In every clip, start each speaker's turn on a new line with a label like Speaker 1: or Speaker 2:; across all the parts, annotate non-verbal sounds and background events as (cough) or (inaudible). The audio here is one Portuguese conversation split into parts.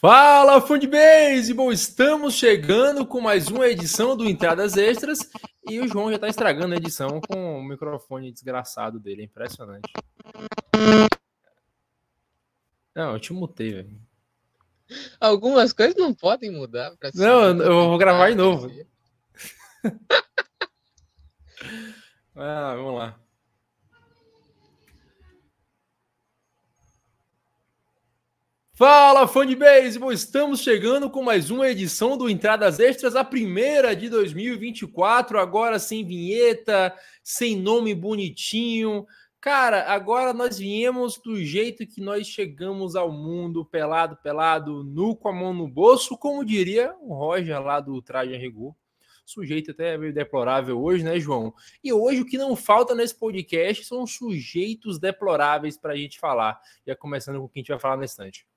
Speaker 1: Fala, Fundbase! Bom, estamos chegando com mais uma edição do Entradas Extras e o João já está estragando a edição com o microfone desgraçado dele, é impressionante. Não, eu te mutei, velho.
Speaker 2: Algumas coisas não podem mudar.
Speaker 1: não, eu vou gravar de novo. (laughs) ah, vamos lá. Fala, fã de beisebol! Estamos chegando com mais uma edição do Entradas Extras, a primeira de 2024, agora sem vinheta, sem nome bonitinho. Cara, agora nós viemos do jeito que nós chegamos ao mundo, pelado, pelado, nu com a mão no bolso, como diria o Roger lá do Traje a. Sujeito até meio deplorável hoje, né, João? E hoje o que não falta nesse podcast são sujeitos deploráveis para a gente falar. Já começando com o que a gente vai falar na estante.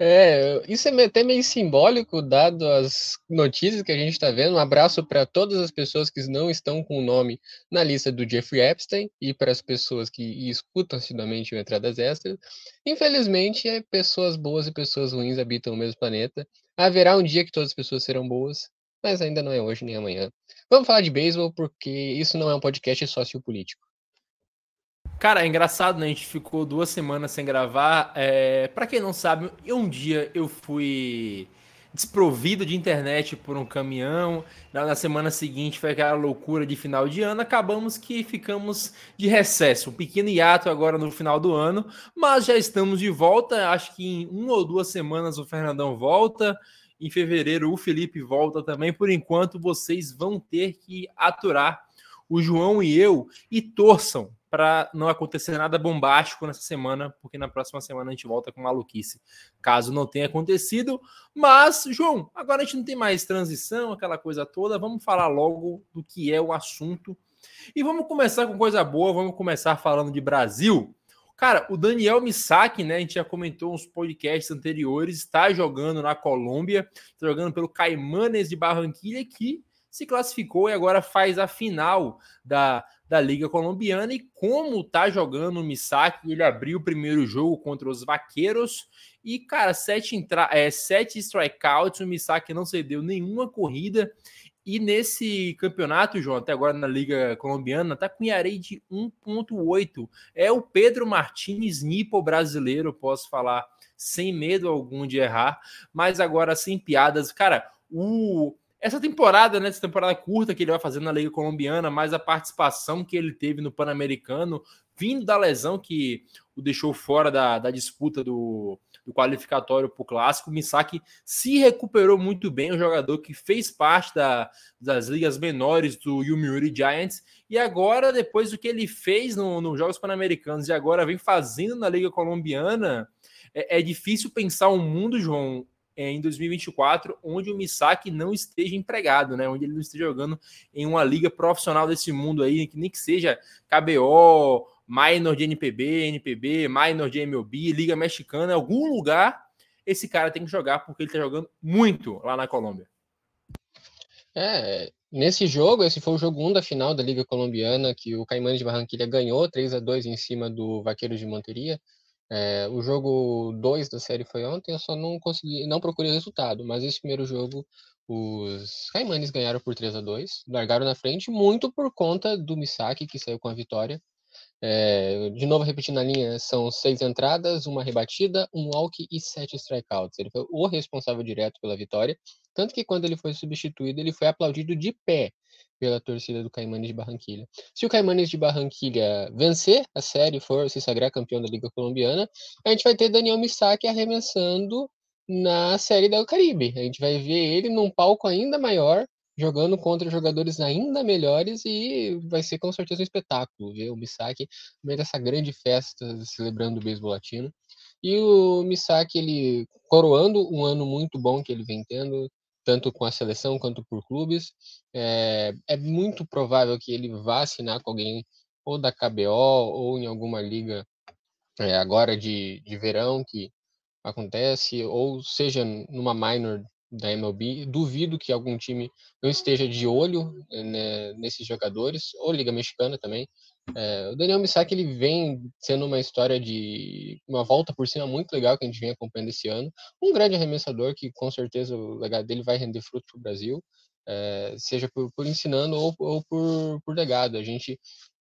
Speaker 2: É, isso é até meio simbólico, dado as notícias que a gente está vendo. Um abraço para todas as pessoas que não estão com o nome na lista do Jeffrey Epstein e para as pessoas que escutam assiduamente o Entradas Extras. Infelizmente, é, pessoas boas e pessoas ruins habitam o mesmo planeta. Haverá um dia que todas as pessoas serão boas, mas ainda não é hoje nem amanhã. Vamos falar de beisebol, porque isso não é um podcast sociopolítico.
Speaker 1: Cara, é engraçado, né? A gente ficou duas semanas sem gravar. É... Para quem não sabe, um dia eu fui desprovido de internet por um caminhão. Na semana seguinte foi aquela loucura de final de ano. Acabamos que ficamos de recesso, um pequeno hiato agora no final do ano, mas já estamos de volta. Acho que em uma ou duas semanas o Fernandão volta. Em fevereiro o Felipe volta também. Por enquanto vocês vão ter que aturar o João e eu e torçam para não acontecer nada bombástico nessa semana, porque na próxima semana a gente volta com maluquice, caso não tenha acontecido. Mas, João, agora a gente não tem mais transição, aquela coisa toda, vamos falar logo do que é o assunto. E vamos começar com coisa boa, vamos começar falando de Brasil. Cara, o Daniel Misaki, né? A gente já comentou uns podcasts anteriores, está jogando na Colômbia, jogando pelo Caimanes de Barranquilla, que se classificou e agora faz a final da, da Liga Colombiana. E como tá jogando o Misaki, ele abriu o primeiro jogo contra os Vaqueiros. E, cara, sete, entra é, sete strikeouts, o Misaki não cedeu nenhuma corrida. E nesse campeonato, João, até agora na Liga Colombiana, tá com IAREI de 1.8. É o Pedro Martins Nipo brasileiro, posso falar sem medo algum de errar. Mas agora, sem piadas, cara, o essa temporada, né, essa temporada curta que ele vai fazer na Liga Colombiana, mais a participação que ele teve no Pan-Americano, vindo da lesão que o deixou fora da, da disputa do, do qualificatório para o Clássico, Misaki se recuperou muito bem, um jogador que fez parte da, das ligas menores do Yomiuri Giants, e agora, depois do que ele fez nos no Jogos Pan-Americanos e agora vem fazendo na Liga Colombiana, é, é difícil pensar um mundo, João, é, em 2024, onde o Misaki não esteja empregado, né? Onde ele não esteja jogando em uma liga profissional desse mundo aí, que nem que seja KBO, minor de NPB, NPB, minor de MLB, Liga Mexicana, algum lugar esse cara tem que jogar porque ele tá jogando muito lá na Colômbia.
Speaker 2: É, nesse jogo, esse foi o jogo 1 da final da Liga Colombiana, que o Caimanes de Barranquilla ganhou 3 a 2 em cima do Vaqueiros de Monteria. É, o jogo 2 da série foi ontem, eu só não consegui, não procurei resultado, mas esse primeiro jogo os Caimanes ganharam por 3 a 2 largaram na frente, muito por conta do Misaki, que saiu com a vitória. É, de novo, repetindo a linha, são seis entradas, uma rebatida, um walk e sete strikeouts. Ele foi o responsável direto pela vitória, tanto que quando ele foi substituído, ele foi aplaudido de pé pela torcida do Caimanes de Barranquilha. Se o Caimanes de Barranquilha vencer a série, for se sagrar campeão da Liga Colombiana, a gente vai ter Daniel Misaki arremessando na série do Caribe. A gente vai ver ele num palco ainda maior, jogando contra jogadores ainda melhores e vai ser com certeza um espetáculo ver o Misaki no meio dessa grande festa celebrando o beisebol latino. E o Misaki, ele coroando um ano muito bom que ele vem tendo, tanto com a seleção quanto por clubes. É, é muito provável que ele vá assinar com alguém ou da KBO ou em alguma liga é, agora de, de verão que acontece, ou seja numa minor da MLB. Duvido que algum time não esteja de olho né, nesses jogadores, ou Liga Mexicana também. É, o Daniel Misaki ele vem sendo uma história de uma volta por cima muito legal que a gente vem acompanhando esse ano. Um grande arremessador que com certeza o legado dele vai render fruto para o Brasil, é, seja por, por ensinando ou, ou, por, por legado. A gente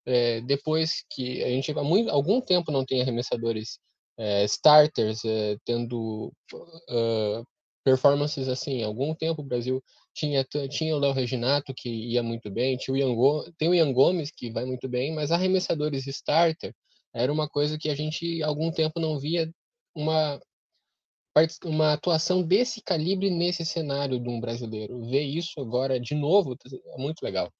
Speaker 2: é, depois que a gente há muito, algum tempo não tem arremessadores é, starters é, tendo uh, performances assim. Algum tempo o Brasil tinha, tinha o Léo Reginato, que ia muito bem, tinha o Ian, tem o Ian Gomes, que vai muito bem, mas arremessadores starter era uma coisa que a gente algum tempo não via uma, uma atuação desse calibre nesse cenário de um brasileiro. Ver isso agora de novo é muito legal.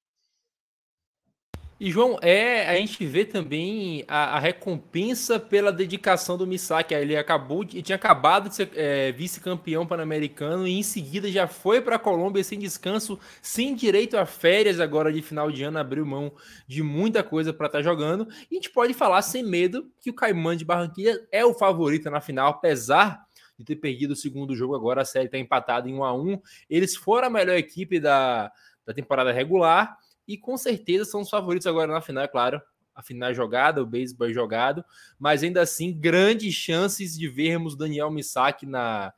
Speaker 1: E, João, é, a gente vê também a, a recompensa pela dedicação do Misaki. Ele acabou de, tinha acabado de ser é, vice-campeão pan-americano e em seguida já foi para a Colômbia sem descanso, sem direito a férias agora de final de ano, abriu mão de muita coisa para estar tá jogando. E a gente pode falar sem medo que o Caimã de Barranquilla é o favorito na final, apesar de ter perdido o segundo jogo agora, a série está empatada em 1 a 1 Eles foram a melhor equipe da, da temporada regular e com certeza são os favoritos agora na final, é claro. A final é jogada, o beisebol é jogado, mas ainda assim, grandes chances de vermos Daniel Misaki na,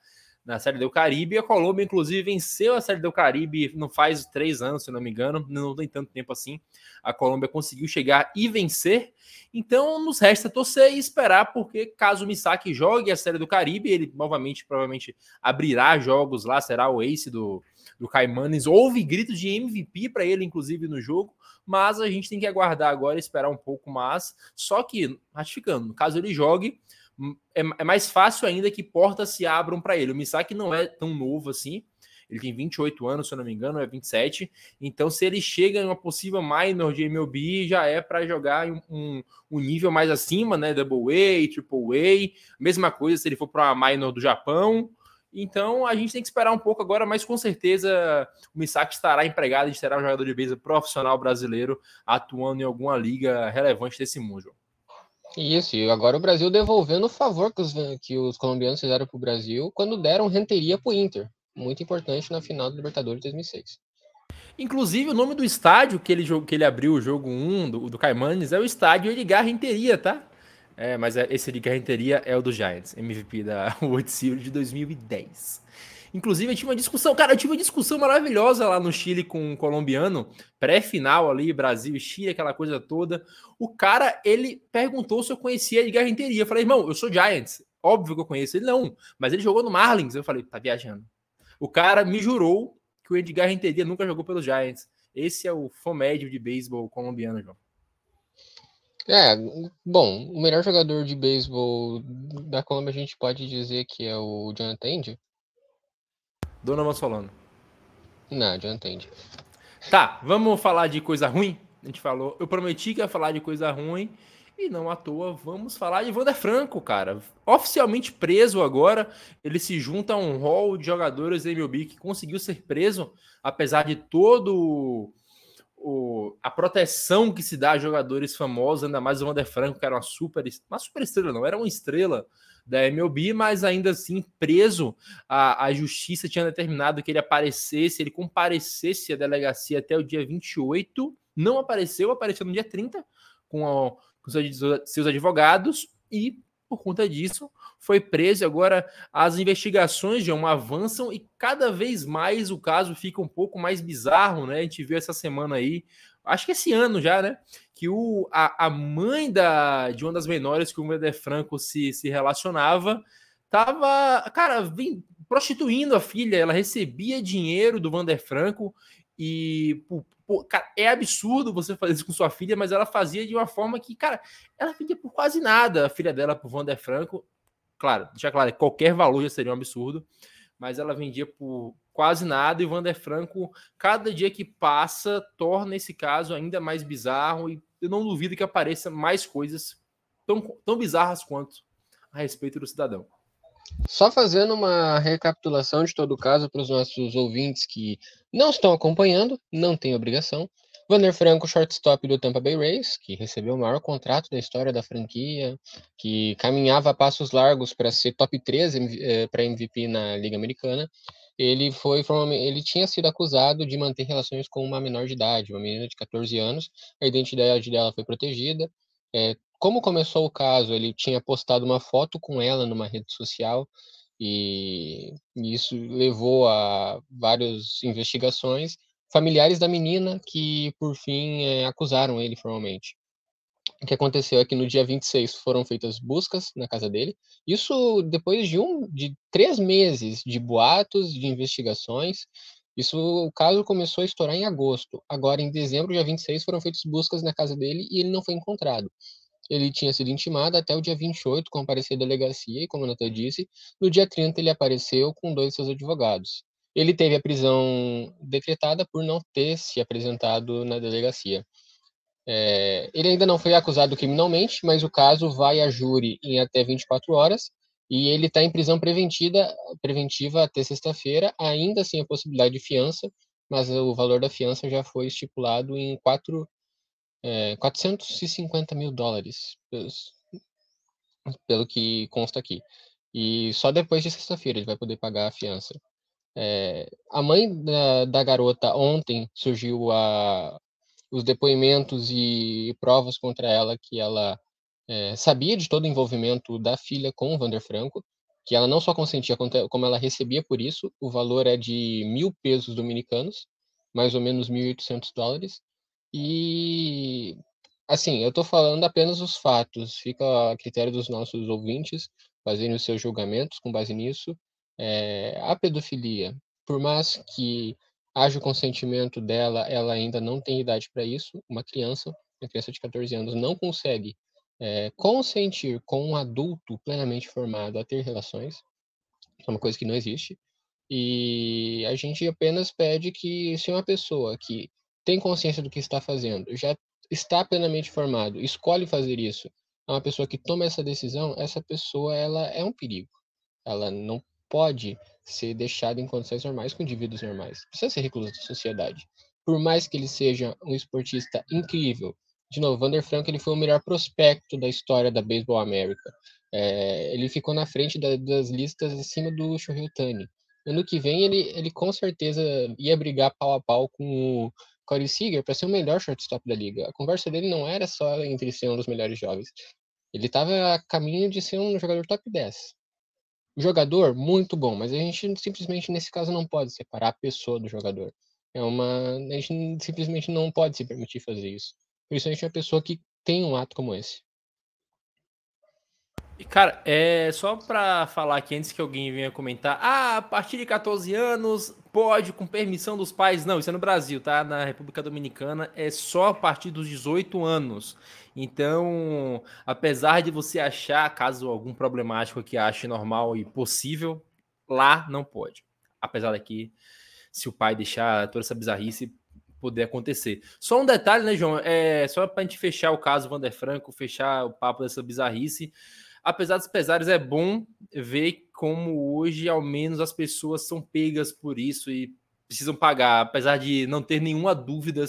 Speaker 1: na Série do Caribe. A Colômbia, inclusive, venceu a Série do Caribe não faz três anos, se não me engano, não tem tanto tempo assim. A Colômbia conseguiu chegar e vencer. Então, nos resta torcer e esperar, porque caso o Misaki jogue a Série do Caribe, ele novamente, provavelmente, abrirá jogos lá, será o ace do, do Caimanes. Houve gritos de MVP para ele, inclusive, no jogo, mas a gente tem que aguardar agora, esperar um pouco mais. Só que, ratificando, caso ele jogue, é, é mais fácil ainda que portas se abram para ele. O Misaki não é tão novo assim. Ele tem 28 anos, se eu não me engano, é 27. Então, se ele chega em uma possível minor de MLB, já é para jogar em um, um, nível mais acima, né? Double A, Triple A. Mesma coisa se ele for para uma minor do Japão. Então a gente tem que esperar um pouco agora, mas com certeza o Misaki estará empregado e será um jogador de beisebol profissional brasileiro atuando em alguma liga relevante desse mundo.
Speaker 2: Isso, e agora o Brasil devolvendo o favor que os, que os colombianos fizeram para o Brasil quando deram renteria para o Inter. Muito importante na final do Libertadores de 2006.
Speaker 1: Inclusive, o nome do estádio que ele, que ele abriu o jogo 1 do, do Caimanes é o estádio Edgar Renteria, tá? É, mas é, esse de Renteria é o do Giants, MVP da (laughs) World Series de 2010. Inclusive, eu tive uma discussão, cara, eu tive uma discussão maravilhosa lá no Chile com um colombiano, pré-final ali, Brasil e Chile, aquela coisa toda. O cara, ele perguntou se eu conhecia Edgar Renteria. Eu falei, irmão, eu sou Giants. Óbvio que eu conheço ele, não. Mas ele jogou no Marlins. Eu falei, tá viajando. O cara me jurou que o Edgar Renteria nunca jogou pelos Giants. Esse é o fã médio de beisebol colombiano, João.
Speaker 2: É, bom, o melhor jogador de beisebol da Colômbia a gente pode dizer que é o Jonathan Indy?
Speaker 1: Donovan Solano.
Speaker 2: Não, Jonathan Indy.
Speaker 1: Tá, vamos falar de coisa ruim? A gente falou, eu prometi que ia falar de coisa ruim e não à toa vamos falar de Wander Franco, cara. Oficialmente preso agora, ele se junta a um hall de jogadores da MLB que conseguiu ser preso, apesar de todo o, a proteção que se dá a jogadores famosos, ainda mais o Wander Franco, que era uma super, uma super estrela, não, era uma estrela da MLB, mas ainda assim preso, a, a justiça tinha determinado que ele aparecesse, ele comparecesse à delegacia até o dia 28, não apareceu, apareceu no dia 30 com, a, com seus advogados e por conta disso, foi preso. Agora as investigações já avançam e cada vez mais o caso fica um pouco mais bizarro, né? A gente viu essa semana aí, acho que esse ano já, né? Que o, a, a mãe da, de uma das menores que o Meder Franco se, se relacionava tava, cara, vem prostituindo a filha. Ela recebia dinheiro do Vander Franco e pô, cara, é absurdo você fazer isso com sua filha, mas ela fazia de uma forma que, cara, ela vendia por quase nada a filha dela pro Vander Franco. Claro, deixa claro, qualquer valor já seria um absurdo, mas ela vendia por quase nada e o Vander Franco, cada dia que passa, torna esse caso ainda mais bizarro e eu não duvido que apareça mais coisas tão, tão bizarras quanto a respeito do cidadão.
Speaker 2: Só fazendo uma recapitulação de todo o caso para os nossos ouvintes que não estão acompanhando, não tem obrigação. Vander Franco, shortstop do Tampa Bay Rays, que recebeu o maior contrato da história da franquia, que caminhava a passos largos para ser top 3 para MVP na Liga Americana, ele foi ele tinha sido acusado de manter relações com uma menor de idade, uma menina de 14 anos. A identidade dela foi protegida. É, como começou o caso, ele tinha postado uma foto com ela numa rede social e isso levou a várias investigações. Familiares da menina que, por fim, é, acusaram ele formalmente. O que aconteceu é que no dia 26 foram feitas buscas na casa dele. Isso depois de um, de três meses de boatos, de investigações. Isso, o caso começou a estourar em agosto. Agora, em dezembro, dia 26, foram feitas buscas na casa dele e ele não foi encontrado. Ele tinha sido intimado até o dia 28 comparecer à delegacia e, como a Nata disse, no dia 30 ele apareceu com dois de seus advogados. Ele teve a prisão decretada por não ter se apresentado na delegacia. É, ele ainda não foi acusado criminalmente, mas o caso vai a júri em até 24 horas e ele está em prisão preventiva, preventiva até sexta-feira, ainda sem a possibilidade de fiança, mas o valor da fiança já foi estipulado em 4, é, 450 mil dólares, pelo que consta aqui. E só depois de sexta-feira ele vai poder pagar a fiança. É, a mãe da, da, garota ontem surgiu a, os depoimentos e provas contra ela que ela é, sabia de todo o envolvimento da filha com o Vander Franco, que ela não só consentia, como ela recebia por isso. O valor é de mil pesos dominicanos, mais ou menos 1.800 dólares. E, assim, eu estou falando apenas os fatos, fica a critério dos nossos ouvintes fazerem os seus julgamentos com base nisso. É, a pedofilia, por mais que haja o consentimento dela, ela ainda não tem idade para isso. Uma criança, uma criança de 14 anos, não consegue é, consentir com um adulto plenamente formado a ter relações. É uma coisa que não existe. E a gente apenas pede que, se uma pessoa que tem consciência do que está fazendo, já está plenamente formado, escolhe fazer isso, é uma pessoa que toma essa decisão, essa pessoa ela é um perigo. Ela não pode ser deixado em condições normais com indivíduos normais. Precisa ser recluso da sociedade. Por mais que ele seja um esportista incrível, de novo, Vander Franco ele foi o melhor prospecto da história da Baseball América. É, ele ficou na frente da, das listas acima do Shohei Ohtani. Ano que vem ele, ele com certeza ia brigar pau a pau com o Corey Seager para ser o melhor shortstop da liga. A conversa dele não era só entre ser um dos melhores jovens. Ele estava a caminho de ser um jogador top 10 jogador, muito bom, mas a gente simplesmente, nesse caso, não pode separar a pessoa do jogador. É uma. A gente simplesmente não pode se permitir fazer isso. Principalmente uma pessoa que tem um ato como esse.
Speaker 1: Cara, é só para falar aqui antes que alguém venha comentar, ah, a partir de 14 anos pode com permissão dos pais. Não, isso é no Brasil, tá? Na República Dominicana é só a partir dos 18 anos. Então, apesar de você achar, caso algum problemático que ache normal e possível, lá não pode. Apesar daqui, se o pai deixar toda essa bizarrice poder acontecer. Só um detalhe, né, João? É só para a gente fechar o caso Vander Franco, fechar o papo dessa bizarrice. Apesar dos pesares, é bom ver como hoje, ao menos, as pessoas são pegas por isso e precisam pagar, apesar de não ter nenhuma dúvida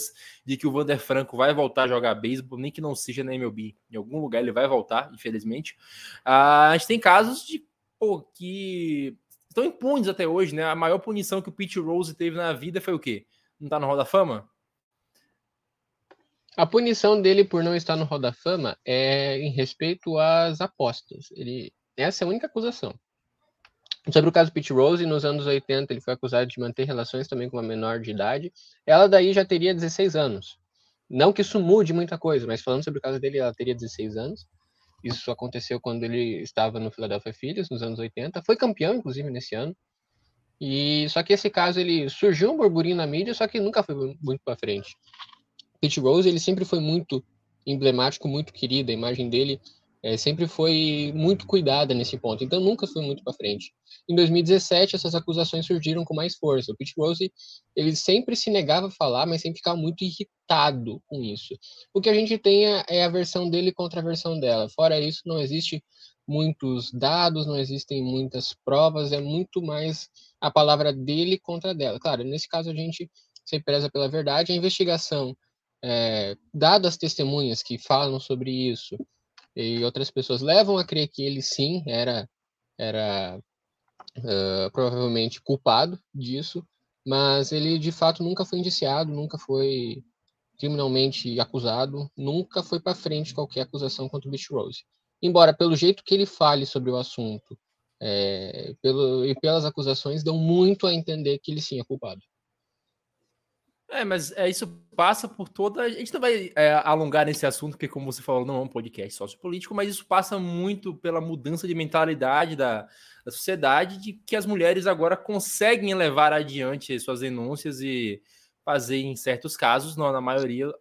Speaker 1: de que o Vander Franco vai voltar a jogar beisebol, nem que não seja na MLB. Em algum lugar ele vai voltar, infelizmente. A gente tem casos de pô, que estão impunes até hoje, né? A maior punição que o Pete Rose teve na vida foi o quê? Não tá no Hall da Fama?
Speaker 2: A punição dele por não estar no Hall da Fama é em respeito às apostas. Ele, essa é a única acusação. Sobre o caso Pete Rose, nos anos 80 ele foi acusado de manter relações também com uma menor de idade. Ela daí já teria 16 anos. Não que isso mude muita coisa, mas falando sobre o caso dele, ela teria 16 anos. Isso aconteceu quando ele estava no Philadelphia Phillies, nos anos 80. Foi campeão, inclusive, nesse ano. E só que esse caso ele surgiu um burburinho na mídia, só que nunca foi muito para frente. Pete Rose ele sempre foi muito emblemático, muito querido. A imagem dele é, sempre foi muito cuidada nesse ponto, então nunca foi muito para frente. Em 2017, essas acusações surgiram com mais força. O Pete Rose, ele sempre se negava a falar, mas sempre ficava muito irritado com isso. O que a gente tem é, é a versão dele contra a versão dela. Fora isso, não existe muitos dados, não existem muitas provas, é muito mais a palavra dele contra dela. Claro, nesse caso a gente se preza pela verdade. A investigação, é, dadas as testemunhas que falam sobre isso, e outras pessoas levam a crer que ele sim era era uh, provavelmente culpado disso, mas ele de fato nunca foi indiciado, nunca foi criminalmente acusado, nunca foi para frente qualquer acusação contra o Beach Rose. Embora, pelo jeito que ele fale sobre o assunto é, pelo, e pelas acusações, dão muito a entender que ele sim é culpado.
Speaker 1: É, mas é, isso passa por toda. A gente não vai é, alongar nesse assunto, porque, como você falou, não é um podcast sociopolítico, mas isso passa muito pela mudança de mentalidade da, da sociedade, de que as mulheres agora conseguem levar adiante suas denúncias e fazer, em certos casos, não na maioria,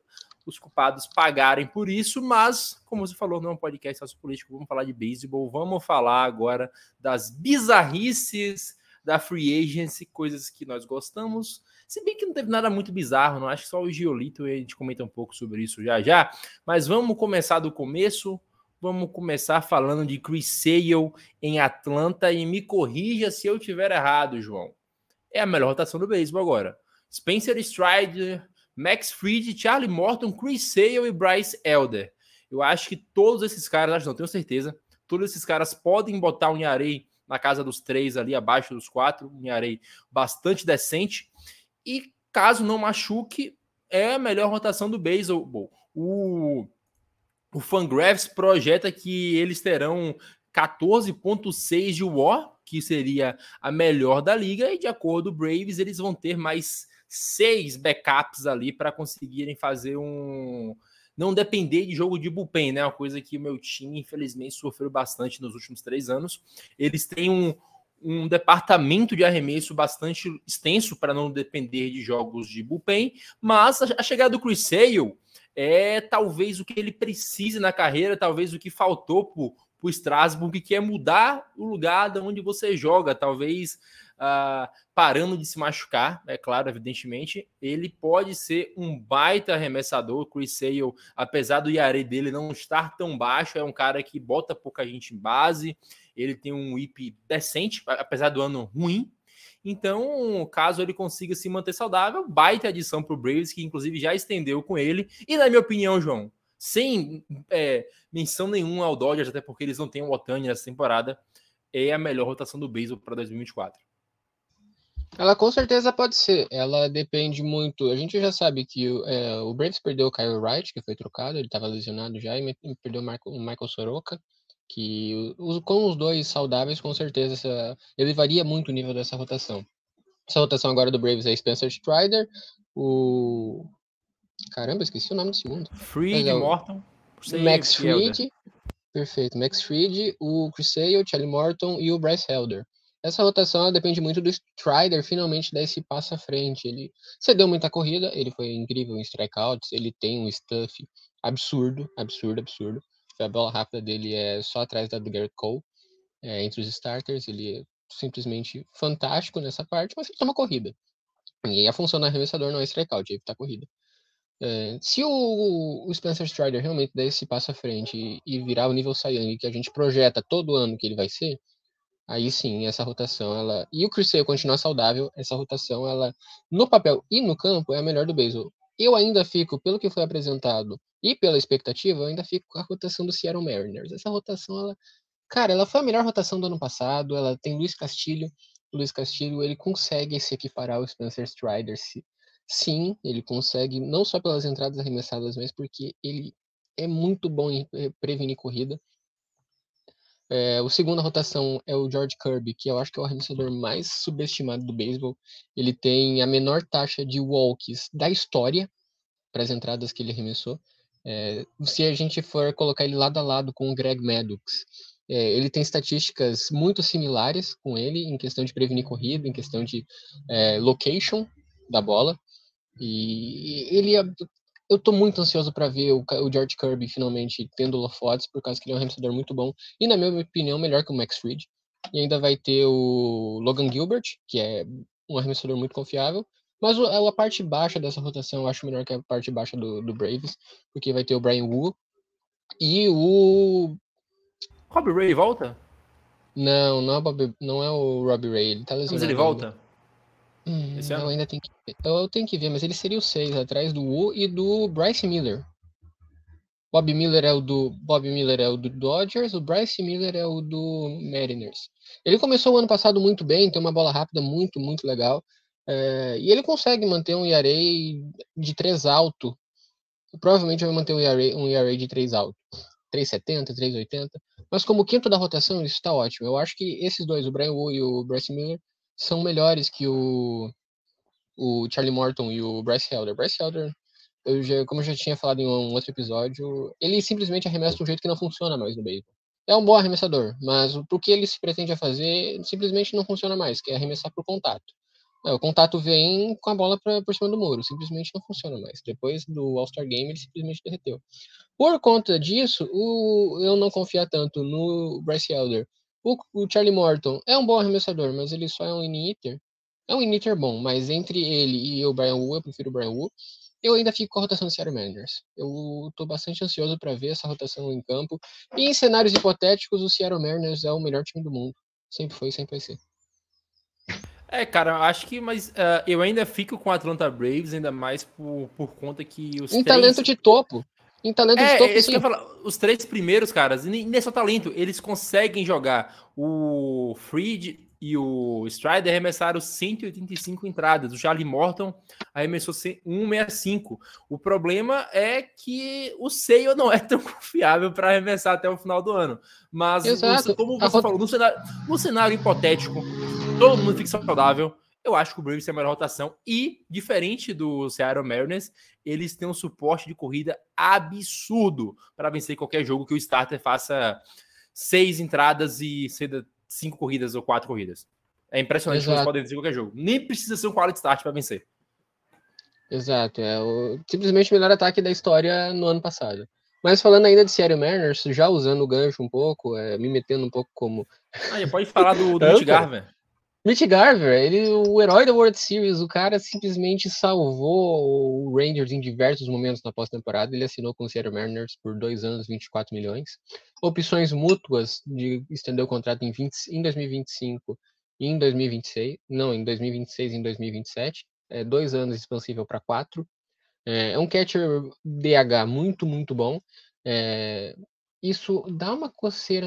Speaker 1: os culpados pagarem por isso, mas, como você falou, não é um podcast sociopolítico, vamos falar de beisebol, vamos falar agora das bizarrices da free agency, coisas que nós gostamos se bem que não teve nada muito bizarro, não acho que só o Giolito a gente comenta um pouco sobre isso já já. Mas vamos começar do começo. Vamos começar falando de Chris Sale em Atlanta e me corrija se eu tiver errado, João. É a melhor rotação do beisebol agora. Spencer Strider, Max Fried, Charlie Morton, Chris Sale e Bryce Elder. Eu acho que todos esses caras, acho não tenho certeza, todos esses caras podem botar um Yarei na casa dos três ali, abaixo dos quatro, um Yarei bastante decente. E caso não machuque, é a melhor rotação do beisebol. O, o Fangraphs projeta que eles terão 14,6 de War, que seria a melhor da liga, e de acordo com o Braves, eles vão ter mais seis backups ali para conseguirem fazer um. Não depender de jogo de bullpen, né? Uma coisa que o meu time, infelizmente, sofreu bastante nos últimos três anos. Eles têm um, um departamento de arremesso bastante extenso para não depender de jogos de bullpen, mas a chegada do Chris Sale é talvez o que ele precise na carreira, talvez o que faltou para o Strasbourg, que é mudar o lugar de onde você joga, talvez uh, parando de se machucar, é claro, evidentemente, ele pode ser um baita arremessador, Chris Sale, apesar do Yare dele não estar tão baixo, é um cara que bota pouca gente em base, ele tem um IP decente, apesar do ano ruim. Então, caso ele consiga se manter saudável, baita adição para o Braves, que inclusive já estendeu com ele. E na minha opinião, João, sem é, menção nenhuma ao Dodgers, até porque eles não têm o Otani nessa temporada, é a melhor rotação do beisebol para 2024.
Speaker 2: Ela com certeza pode ser. Ela depende muito. A gente já sabe que é, o Braves perdeu o Kyle Wright, que foi trocado, ele estava lesionado já, e perdeu o Michael, o Michael Soroka que os, com os dois saudáveis, com certeza essa, elevaria muito o nível dessa rotação. Essa rotação agora do Braves é Spencer Strider, o. Caramba, esqueci o nome do segundo.
Speaker 1: Freed, é Morton.
Speaker 2: Max Freed. Perfeito. Max Freed, o Chris Sale, Charlie Morton e o Bryce Helder. Essa rotação depende muito do Strider finalmente dar esse passo à frente. Ele cedeu muita corrida, ele foi incrível em strikeouts, ele tem um stuff absurdo, absurdo, absurdo a bola rápida dele é só atrás da do Garrett Cole, é, entre os starters, ele é simplesmente fantástico nessa parte, mas ele toma corrida. E a função do arremessador não é strikeout, é evitar corrida. É, se o, o, Spencer Strider realmente der esse passo à frente e, e virar o nível Sayang que a gente projeta todo ano que ele vai ser, aí sim, essa rotação, ela... E o Chris Sale continuar saudável, essa rotação, ela, no papel e no campo, é a melhor do beisebol. Eu ainda fico, pelo que foi apresentado e pela expectativa, eu ainda fico com a rotação do Seattle Mariners. Essa rotação, ela, cara, ela foi a melhor rotação do ano passado. Ela tem Luiz Castilho. O Luiz Castilho, ele consegue se equiparar ao Spencer Strider. Sim, ele consegue, não só pelas entradas arremessadas, mas porque ele é muito bom em eh, prevenir corrida. É, o segundo rotação é o George Kirby, que eu acho que é o arremessador mais subestimado do beisebol. Ele tem a menor taxa de walks da história para as entradas que ele arremessou. É, se a gente for colocar ele lado a lado com o Greg Maddux, é, ele tem estatísticas muito similares com ele em questão de prevenir corrida, em questão de é, location da bola. E ele eu estou muito ansioso para ver o, o, George Kirby finalmente tendo holofotes, por causa que ele é um arremessador muito bom e, na minha opinião, melhor que o Max Fried. E ainda vai ter o Logan Gilbert, que é um arremessador muito confiável. Mas a, parte baixa dessa rotação eu acho melhor que a parte baixa do, do Braves, porque vai ter o Brian Wu e o.
Speaker 1: Robbie Ray volta?
Speaker 2: Não, não é, Bobby, não é o Robbie Ray, ele tá lesionado.
Speaker 1: Mas ele volta?
Speaker 2: Hum, eu ainda tenho que ver. Eu tenho que ver, mas ele seria o 6, atrás do Wu e do Bryce Miller. Bob Miller é o do Bob Miller é o do Dodgers, o Bryce Miller é o do Mariners. Ele começou o ano passado muito bem, tem uma bola rápida muito, muito legal. É, e ele consegue manter um ERA de 3 alto. Provavelmente vai manter um ERA, um ERA de 3 alto. 3,70, 3,80. Mas como quinto da rotação, isso está ótimo. Eu acho que esses dois, o Brian Wu e o Bryce Miller, são melhores que o, o Charlie Morton e o Bryce Helder. Bryce Helder, eu já, como eu já tinha falado em um outro episódio, ele simplesmente arremessa de um jeito que não funciona mais no beisebol. É um bom arremessador, mas o que ele se pretende a fazer simplesmente não funciona mais, que é arremessar por contato. É, o contato vem com a bola pra, por cima do muro, simplesmente não funciona mais. Depois do All-Star Game, ele simplesmente derreteu. Por conta disso, o, eu não confio tanto no Bryce Elder. O, o, Charlie Morton é um bom arremessador, mas ele só é um in-hitter. É um in-hitter bom, mas entre ele e o Brian Wu, eu prefiro o Brian Wu. Eu ainda fico com a rotação do Seattle Mariners. Eu estou bastante ansioso para ver essa rotação em campo. E em cenários hipotéticos, o Seattle Mariners é o melhor time do mundo. Sempre foi, sempre vai ser.
Speaker 1: É, cara, acho que, mas uh, eu ainda fico com o Atlanta Braves, ainda mais por, por conta que os.
Speaker 2: Em três... talento de topo. Em talento
Speaker 1: é,
Speaker 2: de topo,
Speaker 1: sim. Falar, os três primeiros, caras, nesse só talento, eles conseguem jogar. O Freed e o Strider arremessaram 185 entradas. O Charlie Morton arremessou 165. O problema é que o Seio não (laughs) é tão confiável para arremessar até o final do ano. Mas, Exato. como você falou, no cenário, no cenário hipotético, todo mundo fica saudável. Eu acho que o Braves tem a melhor rotação e, diferente do Seattle Mariners, eles têm um suporte de corrida absurdo para vencer qualquer jogo que o starter faça seis entradas e cedo cinco corridas ou quatro corridas. É impressionante Exato. como eles podem vencer qualquer jogo. Nem precisa ser um quality start para vencer.
Speaker 2: Exato, é o simplesmente o melhor ataque da história no ano passado. Mas falando ainda de Seattle Mariners, já usando o gancho um pouco, é, me metendo um pouco como.
Speaker 1: Ah, pode falar do, do Mitch Garver.
Speaker 2: Mitch Garver, ele, o herói da World Series, o cara simplesmente salvou o Rangers em diversos momentos na pós-temporada. Ele assinou com o Seattle Mariners por dois anos, 24 milhões. Opções mútuas de estender o contrato em, 20, em 2025 e em 2026. Não, em 2026 e em 2027. É, dois anos expansível para quatro. É, é um catcher DH muito, muito bom. É, isso dá uma coceira,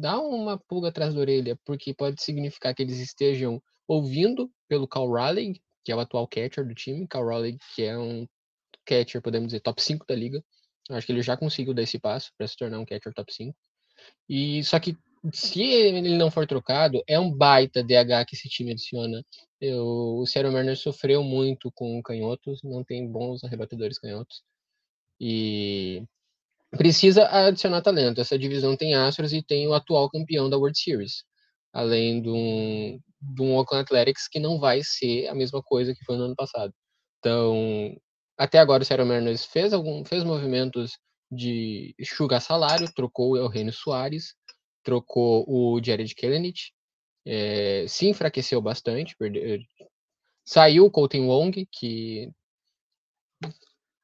Speaker 2: dá uma pulga atrás da orelha, porque pode significar que eles estejam ouvindo pelo Cal Raleigh, que é o atual catcher do time, Cal Raleigh, que é um catcher, podemos dizer, top 5 da liga. Acho que ele já conseguiu dar esse passo para se tornar um catcher top 5. E só que se ele não for trocado, é um baita DH que esse time adiciona. Eu, o Seattle Mariners sofreu muito com canhotos, não tem bons arrebatadores canhotos. E precisa adicionar talento. Essa divisão tem Astros e tem o atual campeão da World Series, além de um, de um Oakland Athletics que não vai ser a mesma coisa que foi no ano passado. Então, até agora o Seattle Mariners fez algum fez movimentos de enxugar salário, trocou o Eugenio Soares, trocou o Jared Kellenich, é, se enfraqueceu bastante, perdeu, saiu o Colton Wong, que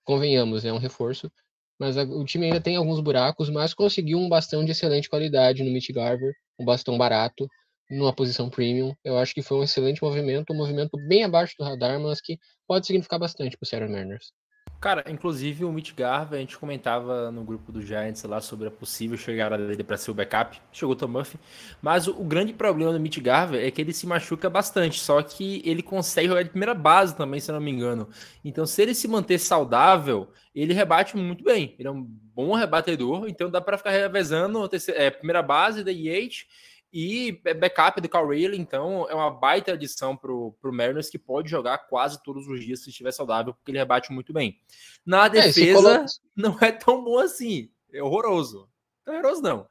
Speaker 2: convenhamos, é um reforço, mas a, o time ainda tem alguns buracos, mas conseguiu um bastão de excelente qualidade no Mitch Garver, um bastão barato, numa posição premium. Eu acho que foi um excelente movimento, um movimento bem abaixo do radar, mas que pode significar bastante para o Seattle Mariners.
Speaker 1: Cara, inclusive o Mitch Garver, a gente comentava no grupo do Giants lá sobre a possível chegada dele para ser o backup. Chegou o Tom Murphy. Mas o, o, grande problema do Mitch Garver é que ele se machuca bastante. Só que ele consegue jogar de primeira base também, se eu não me engano. Então, se ele se manter saudável, ele rebate muito bem. Ele é um bom rebatedor. Então, dá para ficar revezando é, primeira base da IH e backup do Cal Rayleigh, então é uma baita adição para o Mariners que pode jogar quase todos os dias se estiver saudável, porque ele rebate muito bem. Na é, defesa, é, (laughs) não é tão bom assim. É horroroso. Não é horroroso, não.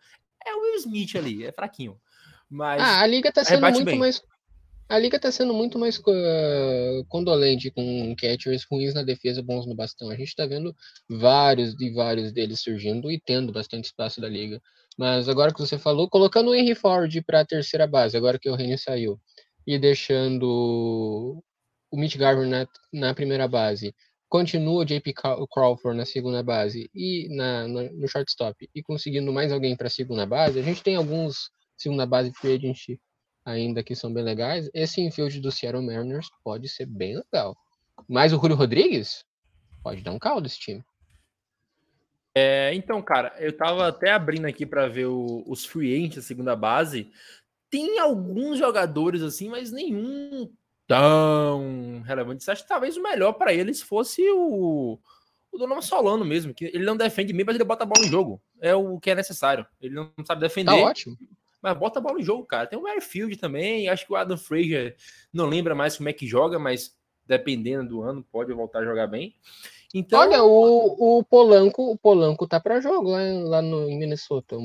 Speaker 1: É o Will Smith ali, é fraquinho. Mas
Speaker 2: ah, a liga está sendo muito bem. mais. A liga está sendo muito mais uh, condolente com catchers ruins na defesa, bons no bastão. A gente está vendo vários e vários deles surgindo e tendo bastante espaço da liga. Mas agora que você falou, colocando o Henry Ford para a terceira base, agora que o Henry saiu, e deixando o Mitch Garver na, na primeira base, continua o JP Crawford na segunda base e na, na no shortstop, e conseguindo mais alguém para a segunda base, a gente tem alguns segunda base free agent ainda que são bem legais. Esse infield do Seattle Mariners pode ser bem legal. Mas o Julio Rodrigues pode dar um caldo esse time.
Speaker 1: É, então, cara, eu tava até abrindo aqui para ver o, os free agents da segunda base. Tem alguns jogadores assim, mas nenhum tão relevante. Acha que talvez o melhor para eles fosse o, o Donovan Solano mesmo, que ele não defende bem, mas ele bota a bola em jogo. É o que é necessário. Ele não sabe defender. Tá
Speaker 2: ótimo.
Speaker 1: Mas bota a bola em jogo, cara. Tem o Airfield também. Acho que o Adam Frazier não lembra mais como é que joga, mas dependendo do ano, pode voltar a jogar bem.
Speaker 2: Então, Olha, o, o Polanco, o Polanco tá para jogo lá, lá no, em Minnesota.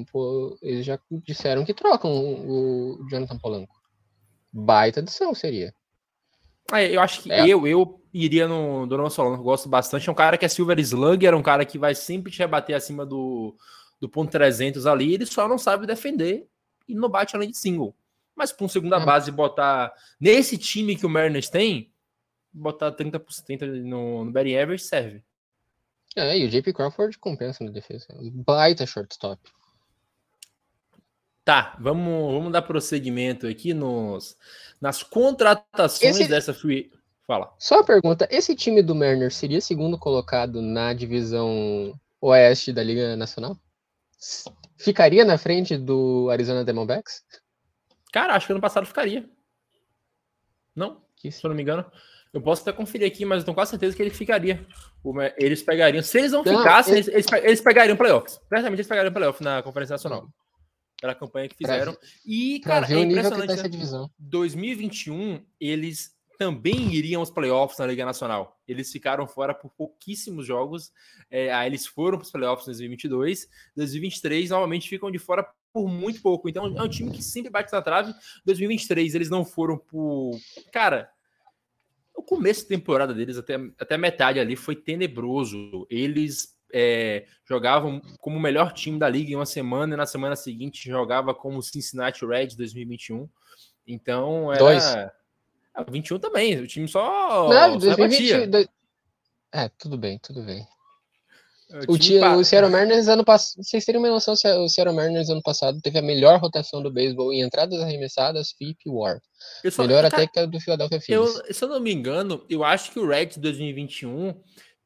Speaker 2: eles já disseram que trocam o, o Jonathan Polanco. Baita adição seria.
Speaker 1: Ah, eu acho que é. eu, eu iria no Donovan Solano, gosto bastante. É um cara que é Silver Slugger, é um cara que vai sempre te rebater acima do, do ponto 300 ali. Ele só não sabe defender e não bate além de single. Mas com segunda é. base botar nesse time que o Mariners tem, botar 30% no, no batting average serve.
Speaker 2: É, e o JP Crawford compensa na defesa. Baita shortstop.
Speaker 1: Tá, vamos, vamos dar prosseguimento aqui nos, nas contratações esse... dessa free. Fala.
Speaker 2: Só uma pergunta: esse time do Mariners seria segundo colocado na divisão oeste da Liga Nacional? Ficaria na frente do Arizona Diamondbacks?
Speaker 1: Cara, acho que ano passado ficaria. Não? Que... Se eu não me engano. Eu posso até conferir aqui, mas eu tenho quase certeza que ele ficaria. Eles pegariam. Se eles não, não ficassem, ele... eles, eles, pegariam playoffs. Certamente eles pegariam playoffs na Conferência Nacional. Pela campanha que fizeram. E, cara, é impressionante. Tá né? 2021, eles também iriam aos playoffs na Liga Nacional. Eles ficaram fora por pouquíssimos jogos. É, aí eles foram para os playoffs em 2022. 2023, novamente, ficam de fora por muito pouco. Então, é um time que sempre bate na trave. 2023, eles não foram por. Cara, o começo da temporada deles, até, até metade ali, foi tenebroso. Eles é, jogavam como o melhor time da liga em uma semana, e na semana seguinte jogava como o Cincinnati Reds 2021. Então, era. Dois. Ah, 21 também, o time só.
Speaker 2: Não, 2020, É, tudo bem, tudo bem. O, time, o, o Seattle Mariners ano passado, vocês teriam uma noção, o Seattle Mariners ano passado teve a melhor rotação do beisebol em entradas arremessadas, FIP e WAR. Só, melhor até que a do Philadelphia Phillies.
Speaker 1: Se eu não me engano, eu acho que o Reds 2021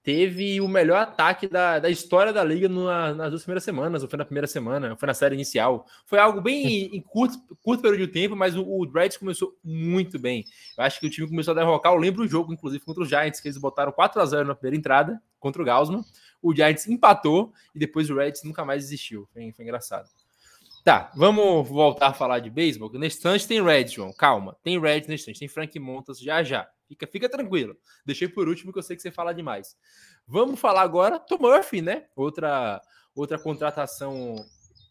Speaker 1: teve o melhor ataque da, da história da liga na, nas duas primeiras semanas, ou foi na primeira semana, foi na série inicial. Foi algo bem (laughs) em curto, curto período de tempo, mas o, o Reds começou muito bem. Eu acho que o time começou a derrocar. Eu lembro o jogo, inclusive, contra os Giants, que eles botaram 4 a 0 na primeira entrada contra o Gaussman o Giants empatou e depois o Reds nunca mais existiu. Foi, foi engraçado. Tá, vamos voltar a falar de beisebol. Nesse instante tem Reds, João. Calma. Tem Reds nesse instante. Tem Frank Montas já já. Fica, fica tranquilo. Deixei por último que eu sei que você fala demais. Vamos falar agora do Murphy, né? Outra, outra contratação,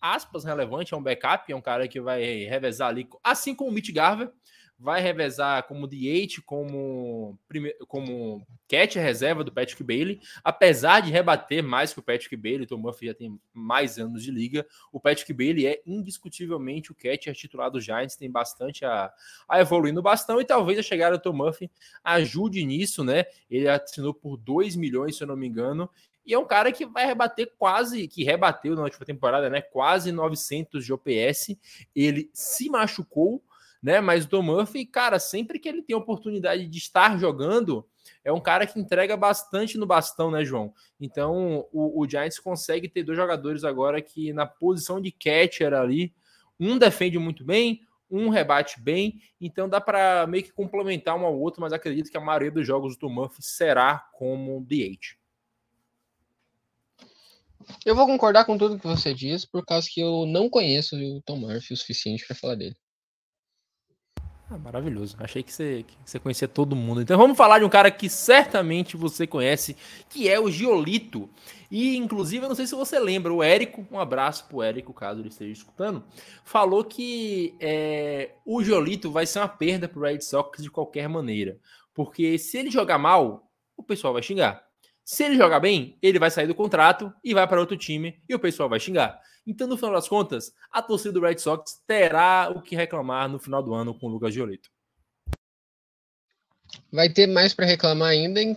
Speaker 1: aspas, relevante. É um backup. É um cara que vai revezar ali, assim como o Mitch Garver vai revezar como DH, como, como catch reserva do Patrick Bailey, apesar de rebater mais que o Patrick Bailey, o Tom Murphy já tem mais anos de liga, o Patrick Bailey é indiscutivelmente o catcher titular do Giants, tem bastante a, a evoluir no bastão e talvez a chegada do Tom Murphy ajude nisso, né? Ele assinou por 2 milhões, se eu não me engano, e é um cara que vai rebater quase, que rebateu na última temporada, né? Quase 900 de OPS. Ele se machucou, né? Mas o Tom Murphy, cara, sempre que ele tem oportunidade de estar jogando, é um cara que entrega bastante no bastão, né, João? Então, o, o Giants consegue ter dois jogadores agora que na posição de catcher ali, um defende muito bem, um rebate bem, então dá para meio que complementar um ao outro, mas acredito que a maioria dos jogos do Tom Murphy será como DH.
Speaker 2: Eu vou concordar com tudo que você diz, por causa que eu não conheço o Tom Murphy o suficiente para falar dele.
Speaker 1: Ah, maravilhoso. Achei que você, que você conhecia todo mundo. Então vamos falar de um cara que certamente você conhece, que é o Giolito. E inclusive, eu não sei se você lembra, o Érico, um abraço pro Érico, caso ele esteja escutando, falou que é, o Giolito vai ser uma perda pro Red Sox de qualquer maneira. Porque se ele jogar mal, o pessoal vai xingar. Se ele jogar bem, ele vai sair do contrato e vai para outro time e o pessoal vai xingar. Então, no final das contas, a torcida do Red Sox terá o que reclamar no final do ano com o Lucas Giolito.
Speaker 2: Vai ter mais para reclamar ainda em,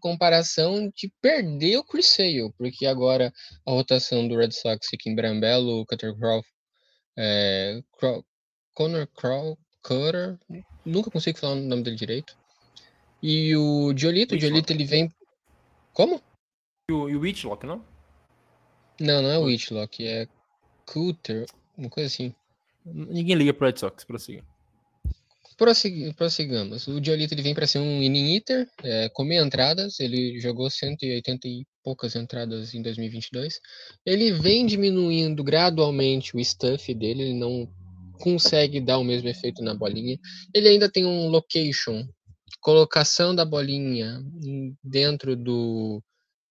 Speaker 2: comparação de perder o Chris Sale, porque agora a rotação do Red Sox fica em Brambello, Cutter Croft, é, Crow, Connor Crow, Cutter, nunca consigo falar o nome dele direito. E o Giolito, o Giolito ele vem. Como?
Speaker 1: E o, e o Whitlock, não?
Speaker 2: Não, não é Whitlock, é Coulter, uma coisa assim.
Speaker 1: Ninguém liga pro Red Sox, prossiga.
Speaker 2: Prossegui, prossigamos. O Diolito ele vem para ser um inning hitter, é, comer entradas. Ele jogou 180 e poucas entradas em 2022. Ele vem diminuindo gradualmente o stuff dele, ele não consegue dar o mesmo efeito na bolinha. Ele ainda tem um location, colocação da bolinha dentro do,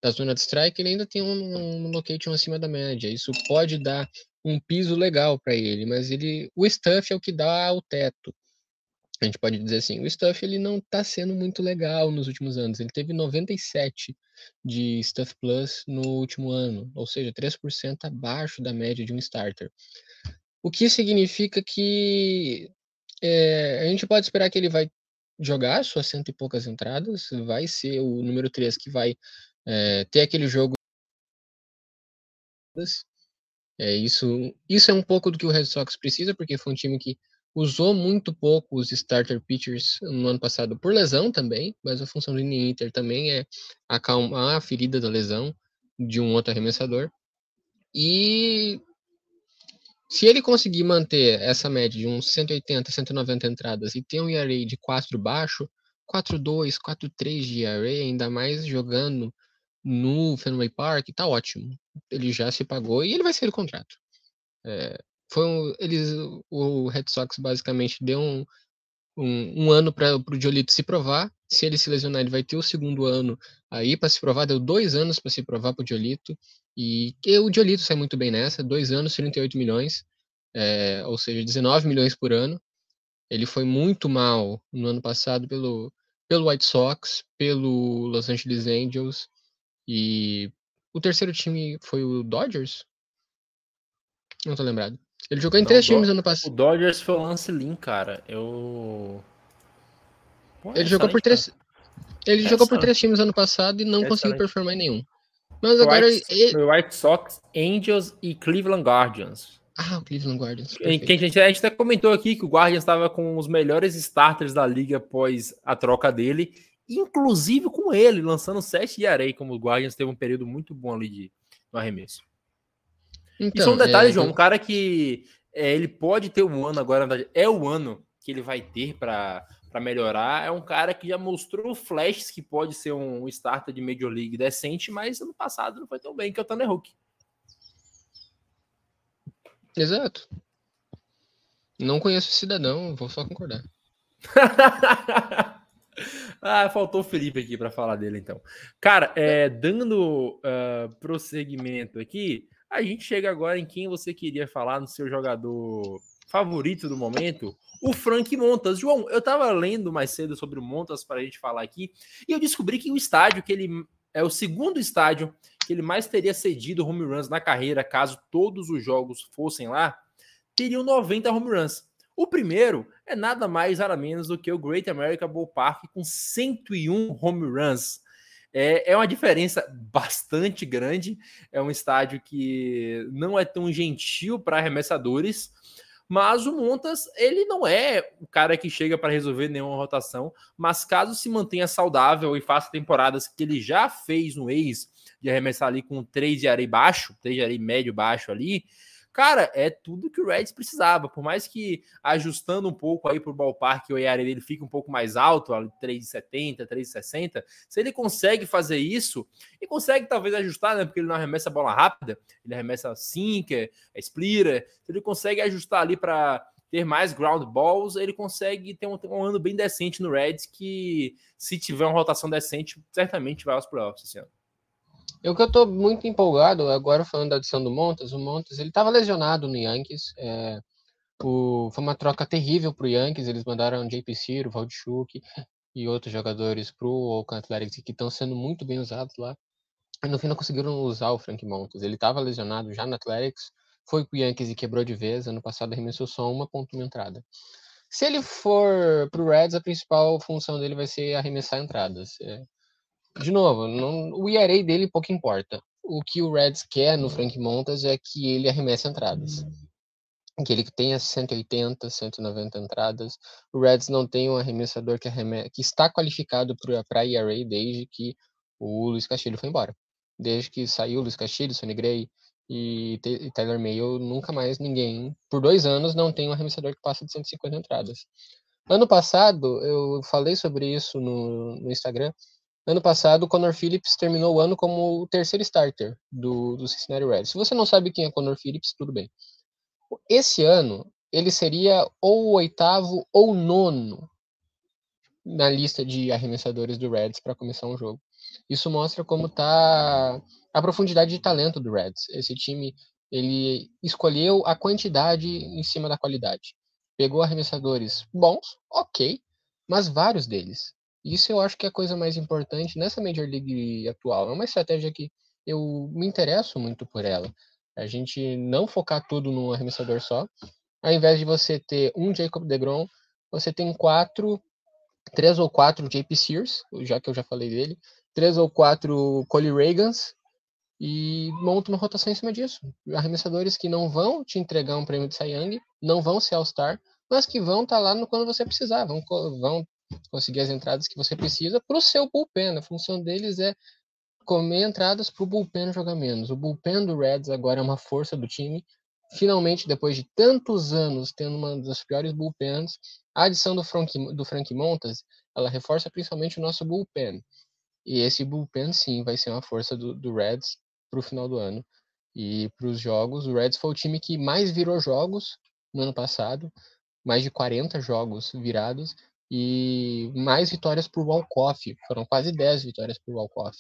Speaker 2: da zona de strike, ele ainda tem um, um location acima da média. Isso pode dar um piso legal para ele, mas ele, o stuff é o que dá o teto a gente pode dizer assim, o Stuff ele não está sendo muito legal nos últimos anos. Ele teve 97 de Stuff Plus no último ano, ou seja, 3% abaixo da média de um starter. O que significa que é, a gente pode esperar que ele vai jogar suas cento e poucas entradas, vai ser o número 3 que vai é, ter aquele jogo. É, isso, isso é um pouco do que o Red Sox precisa, porque foi um time que usou muito pouco os starter pitchers no ano passado por lesão também, mas a função do Inter também é acalmar a ferida da lesão de um outro arremessador. E se ele conseguir manter essa média de uns 180, 190 entradas e ter um ERA de 4 baixo, 4-2, 4-3 de ERA, ainda mais jogando no Fenway Park, tá ótimo. Ele já se pagou e ele vai ser o contrato. É, foi um, eles, o Red Sox basicamente deu um, um, um ano para o Diolito se provar. Se ele se lesionar, ele vai ter o segundo ano aí para se provar. Deu dois anos para se provar para o Diolito. E o Diolito sai muito bem nessa: dois anos, 38 milhões, é, ou seja, 19 milhões por ano. Ele foi muito mal no ano passado pelo, pelo White Sox, pelo Los Angeles Angels e o terceiro time foi o Dodgers? Não tô lembrado. Ele jogou em não, três times ano passado.
Speaker 1: O Dodgers foi o Lance Lynn, cara. Eu.
Speaker 2: Pô, ele jogou por três. Ele é jogou por três times ano passado e não é conseguiu performar em nenhum. Mas agora.
Speaker 1: White, ele... White Sox, Angels e Cleveland Guardians.
Speaker 2: Ah, o Cleveland Guardians.
Speaker 1: Quem, a, gente, a gente até comentou aqui que o Guardians estava com os melhores starters da liga após a troca dele, inclusive com ele, lançando 7 de areia, como o Guardians teve um período muito bom ali de, no arremesso. Então, Isso é um detalhe, é, João. Um cara que é, ele pode ter um ano agora, na verdade, é o ano que ele vai ter para melhorar. É um cara que já mostrou flashes que pode ser um starter de Major League decente, mas ano passado não foi tão bem, que é o Tanner Hook.
Speaker 2: Exato. Não conheço o cidadão, vou só concordar. (laughs)
Speaker 1: ah, faltou o Felipe aqui para falar dele, então. Cara, é, dando uh, prosseguimento aqui, a gente chega agora em quem você queria falar no seu jogador favorito do momento, o Frank Montas. João, eu estava lendo mais cedo sobre o Montas para a gente falar aqui, e eu descobri que o estádio que ele é o segundo estádio que ele mais teria cedido home runs na carreira, caso todos os jogos fossem lá, teriam 90 home runs. O primeiro é nada mais nada menos do que o Great America Ballpark com 101 home runs. É, é uma diferença bastante grande. É um estádio que não é tão gentil para arremessadores, mas o Montas, ele não é o cara que chega para resolver nenhuma rotação, mas caso se mantenha saudável e faça temporadas que ele já fez no ex, de arremessar ali com 3 de areia baixo, 3 de areia médio baixo ali, Cara, é tudo que o Reds precisava. Por mais que ajustando um pouco aí pro ballpark, o ERA dele fique um pouco mais alto, 3,70, 3,60, se ele consegue fazer isso, e consegue talvez ajustar, né? Porque ele não arremessa a bola rápida, ele arremessa sinker, é splitter, se ele consegue ajustar ali para ter mais ground balls, ele consegue ter um, um, ano bem decente no Reds que, se tiver uma rotação decente, certamente vai aos playoffs esse ano.
Speaker 2: Eu que eu tô muito empolgado, agora falando da adição do Montas, o Montas, ele estava lesionado no Yankees, é, o, foi uma troca terrível pro Yankees, eles mandaram JP Ciro, Valdchuk e outros jogadores pro Oakland Athletics que estão sendo muito bem usados lá. E no fim não conseguiram usar o Frank Montas, ele estava lesionado já no Athletics, foi pro Yankees e quebrou de vez, ano passado arremessou só uma ponto entrada. Se ele for pro Reds, a principal função dele vai ser arremessar entradas. É, de novo, não, o ERA dele pouco importa. O que o Reds quer no Frank Montas é que ele arremesse entradas. Que ele tenha 180, 190 entradas. O Reds não tem um arremessador que, arreme... que está qualificado para ERA desde que o Luiz Castilho foi embora. Desde que saiu o Luiz Castilho, Sonny Gray e, e Tyler Mayo nunca mais ninguém, por dois anos, não tem um arremessador que passa de 150 entradas. Ano passado, eu falei sobre isso no, no Instagram. Ano passado, Connor Phillips terminou o ano como o terceiro starter do, do Cincinnati Reds. Se você não sabe quem é Connor Phillips, tudo bem. Esse ano, ele seria ou o oitavo ou nono na lista de arremessadores do Reds para começar um jogo. Isso mostra como está a profundidade de talento do Reds. Esse time ele escolheu a quantidade em cima da qualidade. Pegou arremessadores bons, ok, mas vários deles. Isso eu acho que é a coisa mais importante nessa Major League atual. É uma estratégia que eu me interesso muito por ela. A gente não focar tudo num arremessador só. Ao invés de você ter um Jacob DeGrom, você tem quatro, três ou quatro JP Sears, já que eu já falei dele, três ou quatro Cole Reagans e monta uma rotação em cima disso. Arremessadores que não vão te entregar um prêmio de Cy Young, não vão ser All-Star, mas que vão estar tá lá no, quando você precisar, vão, vão conseguir as entradas que você precisa para o seu bullpen. A função deles é comer entradas para o bullpen jogar menos. O bullpen do Reds agora é uma força do time. Finalmente, depois de tantos anos tendo uma das piores bullpens, a adição do Frank, do Frank Montas, ela reforça principalmente o nosso bullpen. E esse bullpen, sim, vai ser uma força do, do Reds para o final do ano. E para os jogos, o Reds foi o time que mais virou jogos no ano passado, mais de 40 jogos virados e mais vitórias por walk-off. Foram quase 10 vitórias por walk-off.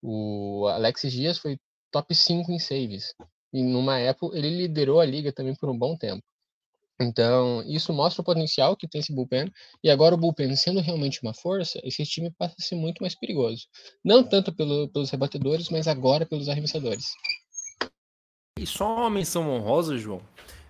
Speaker 2: O Alexis Dias foi top 5 em saves. E numa época ele liderou a liga também por um bom tempo. Então, isso mostra o potencial que tem esse bullpen. E agora o bullpen sendo realmente uma força, esse time passa a ser muito mais perigoso. Não tanto pelo, pelos rebatedores, mas agora pelos arremessadores.
Speaker 1: E só uma menção honrosa, João.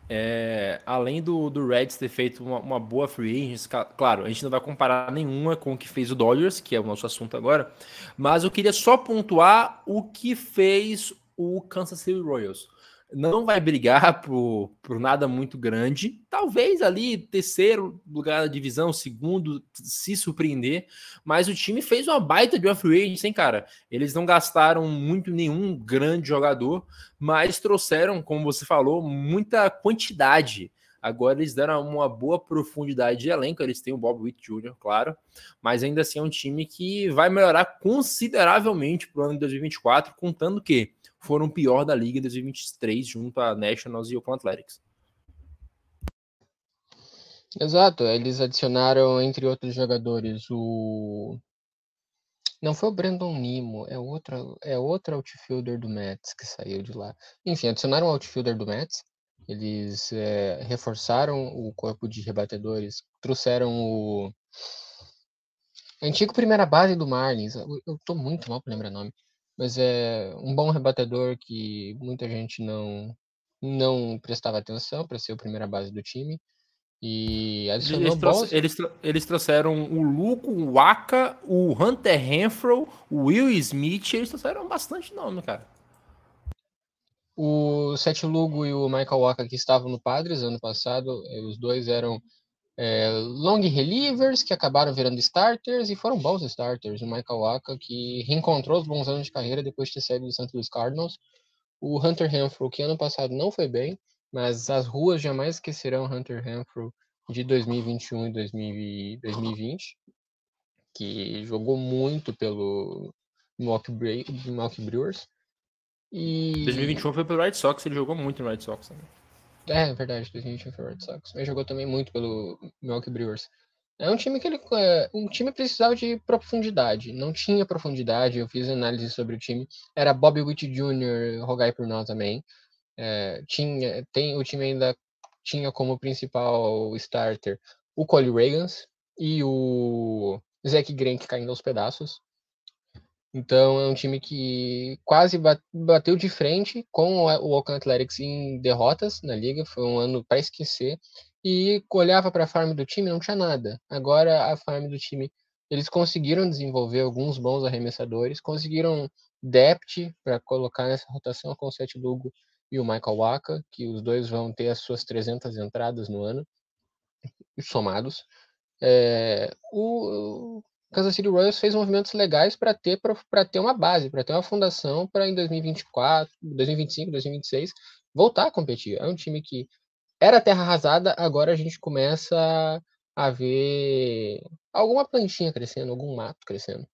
Speaker 1: É, além do, do Reds ter feito uma, uma boa free agents, claro, a gente não vai comparar nenhuma com o que fez o Dodgers, que é o nosso assunto agora, mas eu queria só pontuar o que fez o Kansas City Royals não vai brigar por, por nada muito grande. Talvez ali terceiro lugar da divisão, segundo, se surpreender. Mas o time fez uma baita de free agent, hein, cara? Eles não gastaram muito nenhum grande jogador, mas trouxeram, como você falou, muita quantidade. Agora eles deram uma boa profundidade de elenco. Eles têm o Bob Witt Jr., claro, mas ainda assim é um time que vai melhorar consideravelmente para o ano de 2024, contando que foram pior da liga em 2023, junto a Nationals e Oakland Athletics.
Speaker 2: Exato, eles adicionaram, entre outros jogadores, o. Não foi o Brandon Nimo, é outro, é outro outfielder do Mets que saiu de lá. Enfim, adicionaram o outfielder do Mets, eles é, reforçaram o corpo de rebatedores, trouxeram o antigo primeira base do Marlins. Eu, eu tô muito mal para lembrar o nome mas é um bom rebatedor que muita gente não não prestava atenção para ser a primeira base do time. E adicionou
Speaker 1: eles, bons... eles, eles trouxeram o Luco, o Waka, o Hunter Renfro, o Will Smith, eles trouxeram bastante nome, cara.
Speaker 2: O Seth Lugo e o Michael Waka que estavam no Padres ano passado, eh, os dois eram é, long relievers que acabaram virando starters e foram bons starters. O Michael Waka, que reencontrou os bons anos de carreira depois de ter saído do St. Louis Cardinals. O Hunter Renfro, que ano passado não foi bem, mas as ruas jamais esquecerão Hunter Renfro de 2021 e 2020, que jogou muito pelo Milwaukee Brewers.
Speaker 1: E... 2021 foi pelo Red Sox, ele jogou muito no Red Sox também.
Speaker 2: É, verdade, 2021 foi o Red Sox. Mas jogou também muito pelo Milwaukee Brewers. É um time que ele, é, um time precisava de profundidade. Não tinha profundidade. Eu fiz análise sobre o time. Era Bobby Witt Jr. rogai por nós também. É, tinha, tem o time ainda tinha como principal starter o Cole Reagans e o Zach Greinke caindo aos pedaços. Então é um time que quase bateu de frente com o Oakland Athletics em derrotas na liga, foi um ano para esquecer. E olhava para a farm do time, não tinha nada. Agora a farm do time, eles conseguiram desenvolver alguns bons arremessadores, conseguiram depth para colocar nessa rotação com o Seth Lugo e o Michael Waka, que os dois vão ter as suas 300 entradas no ano, somados. É, o, Kansas City Royals fez movimentos legais para ter para ter uma base, para ter uma fundação para em 2024, 2025, 2026 voltar a competir. É um time que era terra arrasada, agora a gente começa a ver alguma plantinha crescendo, algum mato crescendo.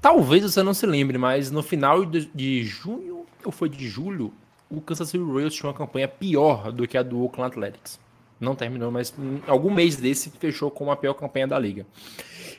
Speaker 1: Talvez você não se lembre, mas no final de, junho ou foi de julho, o Kansas City Royals tinha uma campanha pior do que a do Oakland Athletics. Não terminou, mas algum mês desse fechou com a pior campanha da liga.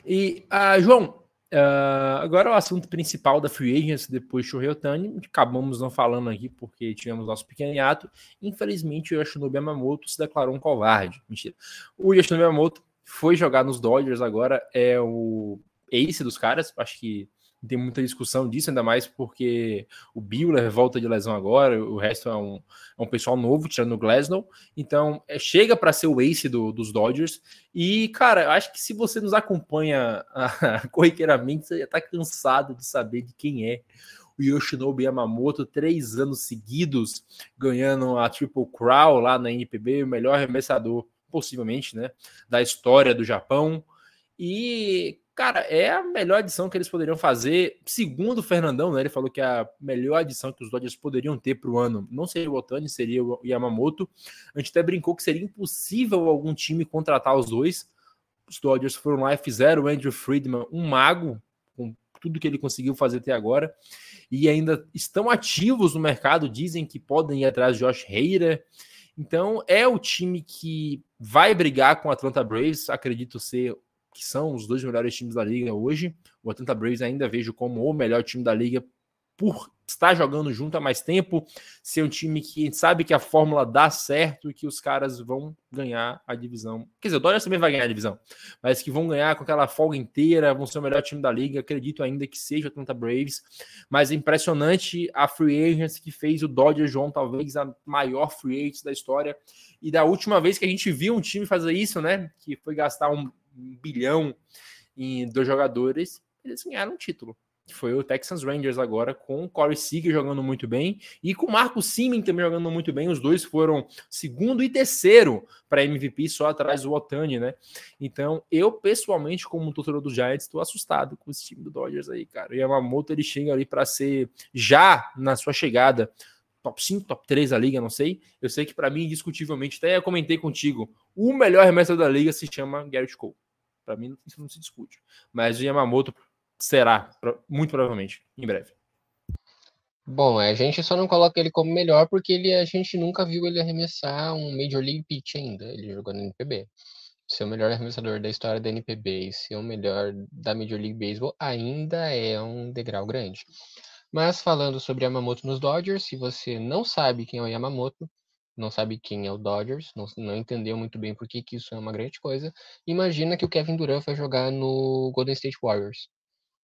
Speaker 1: E, uh, João, uh, agora o assunto principal da Free Agents depois de Otani, acabamos não falando aqui porque tivemos nosso pequeno hiato. Infelizmente, o Yoshinobu Yamamoto se declarou um covarde. Mentira. O Yoshinobu Yamamoto foi jogar nos Dodgers agora, é o ace dos caras, acho que tem muita discussão disso, ainda mais porque o Buehler volta de lesão agora, o resto é um, é um pessoal novo, tirando o Glasnow. Então, é, chega para ser o ace do, dos Dodgers. E, cara, acho que se você nos acompanha (laughs) corriqueiramente, você já está cansado de saber de quem é o Yoshinobu Yamamoto, três anos seguidos, ganhando a Triple Crown lá na NPB, o melhor arremessador, possivelmente, né, da história do Japão. E, Cara, é a melhor adição que eles poderiam fazer, segundo o Fernandão, né? Ele falou que a melhor adição que os Dodgers poderiam ter para o ano não seria o Otani, seria o Yamamoto. A gente até brincou que seria impossível algum time contratar os dois. Os Dodgers foram lá e fizeram o Andrew Friedman um mago, com tudo que ele conseguiu fazer até agora, e ainda estão ativos no mercado, dizem que podem ir atrás de Josh Hader. Então é o time que vai brigar com o Atlanta Braves, acredito ser que são os dois melhores times da liga hoje. O Atlanta Braves ainda vejo como o melhor time da liga por estar jogando junto há mais tempo, ser um time que sabe que a fórmula dá certo e que os caras vão ganhar a divisão. Quer dizer, o Dodgers também vai ganhar a divisão, mas que vão ganhar com aquela folga inteira, vão ser o melhor time da liga. Acredito ainda que seja o Atlanta Braves, mas é impressionante a free agents que fez o Dodgers, João, talvez a maior free agents da história. E da última vez que a gente viu um time fazer isso, né, que foi gastar um um bilhão em dois jogadores, eles ganharam um título. Foi o Texans Rangers agora, com o Corey Seager jogando muito bem e com o Marco Simen também jogando muito bem. Os dois foram segundo e terceiro para MVP, só atrás do Otani, né? Então, eu pessoalmente, como torcedor do Giants, estou assustado com esse time do Dodgers aí, cara. O Yamamoto ele chega ali para ser, já na sua chegada, top 5, top 3 da liga, não sei. Eu sei que para mim, indiscutivelmente, até comentei contigo, o melhor remessa da liga se chama Garrett Cole. Para mim, isso não se discute. Mas o Yamamoto será, muito provavelmente, em breve.
Speaker 2: Bom, a gente só não coloca ele como melhor porque ele, a gente nunca viu ele arremessar um Major League Pitch ainda. Ele jogou no NPB. Ser o melhor arremessador da história da NPB e ser o melhor da Major League Baseball ainda é um degrau grande. Mas falando sobre Yamamoto nos Dodgers, se você não sabe quem é o Yamamoto, não sabe quem é o Dodgers, não, não entendeu muito bem por que, que isso é uma grande coisa, imagina que o Kevin Durant vai jogar no Golden State Warriors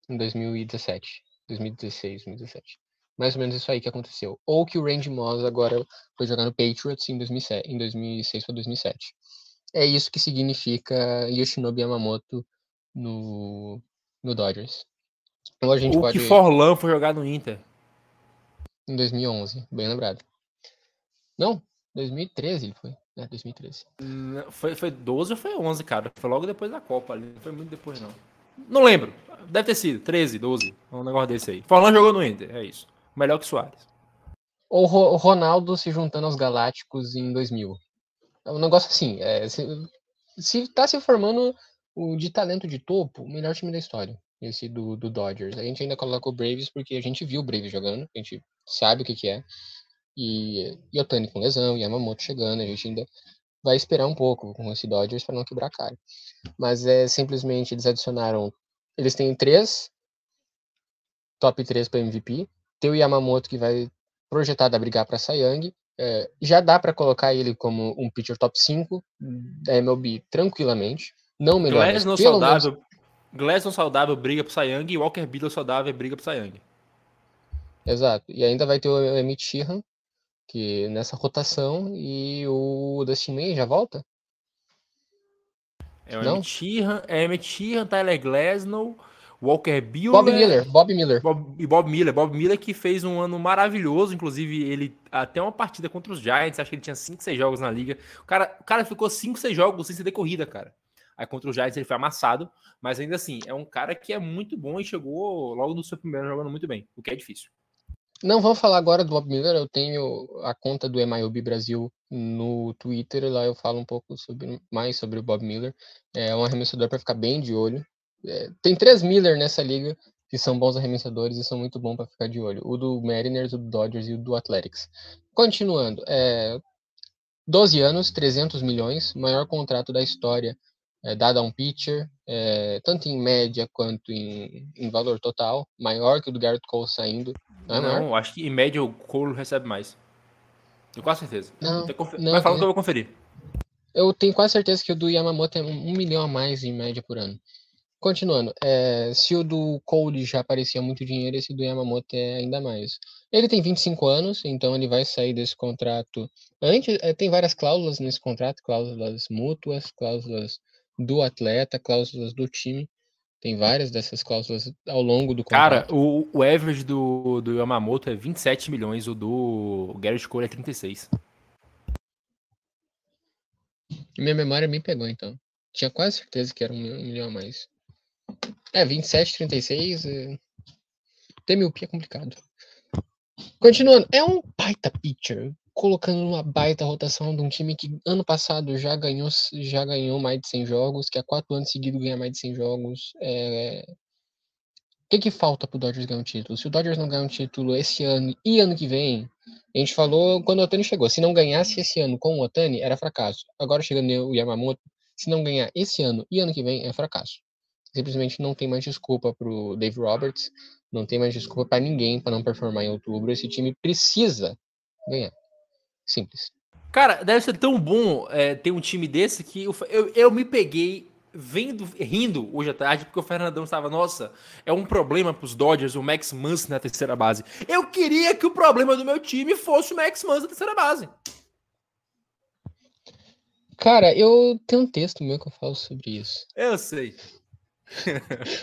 Speaker 2: em 2017, 2016, 2017. Mais ou menos isso aí que aconteceu. Ou que o Randy Moss agora foi jogar no Patriots em, 2007, em 2006 ou 2007. É isso que significa Yoshinobu Yamamoto no, no Dodgers.
Speaker 1: Ou a gente Ou pode... que Forlan foi jogar no Inter.
Speaker 2: Em 2011, bem lembrado. Não, 2013 ele foi. É, 2013.
Speaker 1: Não, foi, foi 12 ou foi 11, cara? Foi logo depois da Copa ali. Não foi muito depois, não. Não lembro. Deve ter sido 13, 12. Um negócio desse aí. Forlan jogou no Inter, é isso. Melhor que Soares.
Speaker 2: Ou o Ronaldo se juntando aos Galácticos em 2000. É um negócio assim. É, se, se tá se formando o de talento de topo, o melhor time da história. Esse do, do Dodgers. A gente ainda coloca o Braves porque a gente viu o Braves jogando. A gente sabe o que, que é. E, e Otani com lesão, e Yamamoto chegando, a gente ainda vai esperar um pouco com esse Dodgers para não quebrar cara. Mas é simplesmente eles adicionaram. Eles têm três top 3 para MVP. Tem o Yamamoto que vai projetado a brigar para Sayang. É, já dá para colocar ele como um pitcher top 5 da MLB tranquilamente. Não melhor.
Speaker 1: Glasnow saudável, menos... Glasnow saudável briga para Sayang e Walker Buehler saudável briga para Sayang.
Speaker 2: Exato. E ainda vai ter o Emmett Sheehan, que nessa rotação e o Dustin May já volta?
Speaker 1: É o Emmett Sheehan, é Emmett Sheehan, Tyler Glasnow, Walker Buehler...
Speaker 2: Bob Miller, Bob Miller.
Speaker 1: Bob, e Bob Miller, Bob Miller que fez um ano maravilhoso, inclusive ele até uma partida contra os Giants, acho que ele tinha 5, 6 jogos na liga. O cara, o cara ficou 5, 6 jogos sem ser de corrida, cara. Aí contra o Giants ele foi amassado, mas ainda assim, é um cara que é muito bom e chegou logo no seu primeiro jogando muito bem, o que é difícil.
Speaker 2: Não vou falar agora do Bob Miller, eu tenho a conta do MIOB Brasil no Twitter, lá eu falo um pouco sobre, mais sobre o Bob Miller. É um arremessador para ficar bem de olho. É, tem três Miller nessa liga que são bons arremessadores e são muito bons para ficar de olho. O do Mariners, o do Dodgers e o do Athletics. Continuando, é, 12 anos, 300 milhões, maior contrato da história é, dado a um pitcher, é, tanto em média quanto em, em, valor total, maior que o do Garrett Cole saindo.
Speaker 1: Não, é não acho que em média o Cole recebe mais. Tenho quase certeza.
Speaker 2: Não, não,
Speaker 1: Vai falando que eu vou conferir.
Speaker 2: Eu tenho quase certeza que o do Yamamoto é um milhão a mais em média por ano. Continuando, é, se o do Cole já parecia muito dinheiro, esse do Yamamoto é ainda mais. Ele tem 25 anos, então ele vai sair desse contrato. Antes, é, tem várias cláusulas nesse contrato, cláusulas mútuas, cláusulas do atleta, cláusulas do time. Tem várias dessas cláusulas ao longo do
Speaker 1: contrato. Cara, o, o average do, do Yamamoto é 27 milhões, o do Garrett Cole é 36.
Speaker 2: Minha memória me pegou, então. Tinha quase certeza que era um milhão a mais. É, 27, 36. É... Ter miopia é complicado. Continuando, é um baita pitcher, colocando uma baita rotação de um time que ano passado já ganhou, já ganhou mais de 100 jogos, que há quatro anos seguidos ganha mais de 100 jogos. É... O que, que falta pro Dodgers ganhar um título? Se o Dodgers não ganhar um título esse ano e ano que vem, a gente falou quando o Otani chegou, se não ganhasse esse ano com o Otani, era fracasso. Agora chegando o Yamamoto, se não ganhar esse ano e ano que vem, é fracasso simplesmente não tem mais desculpa para o Dave Roberts, não tem mais desculpa para ninguém para não performar em outubro. Esse time precisa ganhar. Simples.
Speaker 1: Cara, deve ser tão bom é, ter um time desse que eu, eu, eu, me peguei vendo, rindo hoje à tarde, porque o Fernandão estava, nossa, é um problema para os Dodgers, o Max Muncy na terceira base. Eu queria que o problema do meu time fosse o Max Muncy na terceira base.
Speaker 2: Cara, eu tenho um texto meu que eu falo sobre isso.
Speaker 1: Eu sei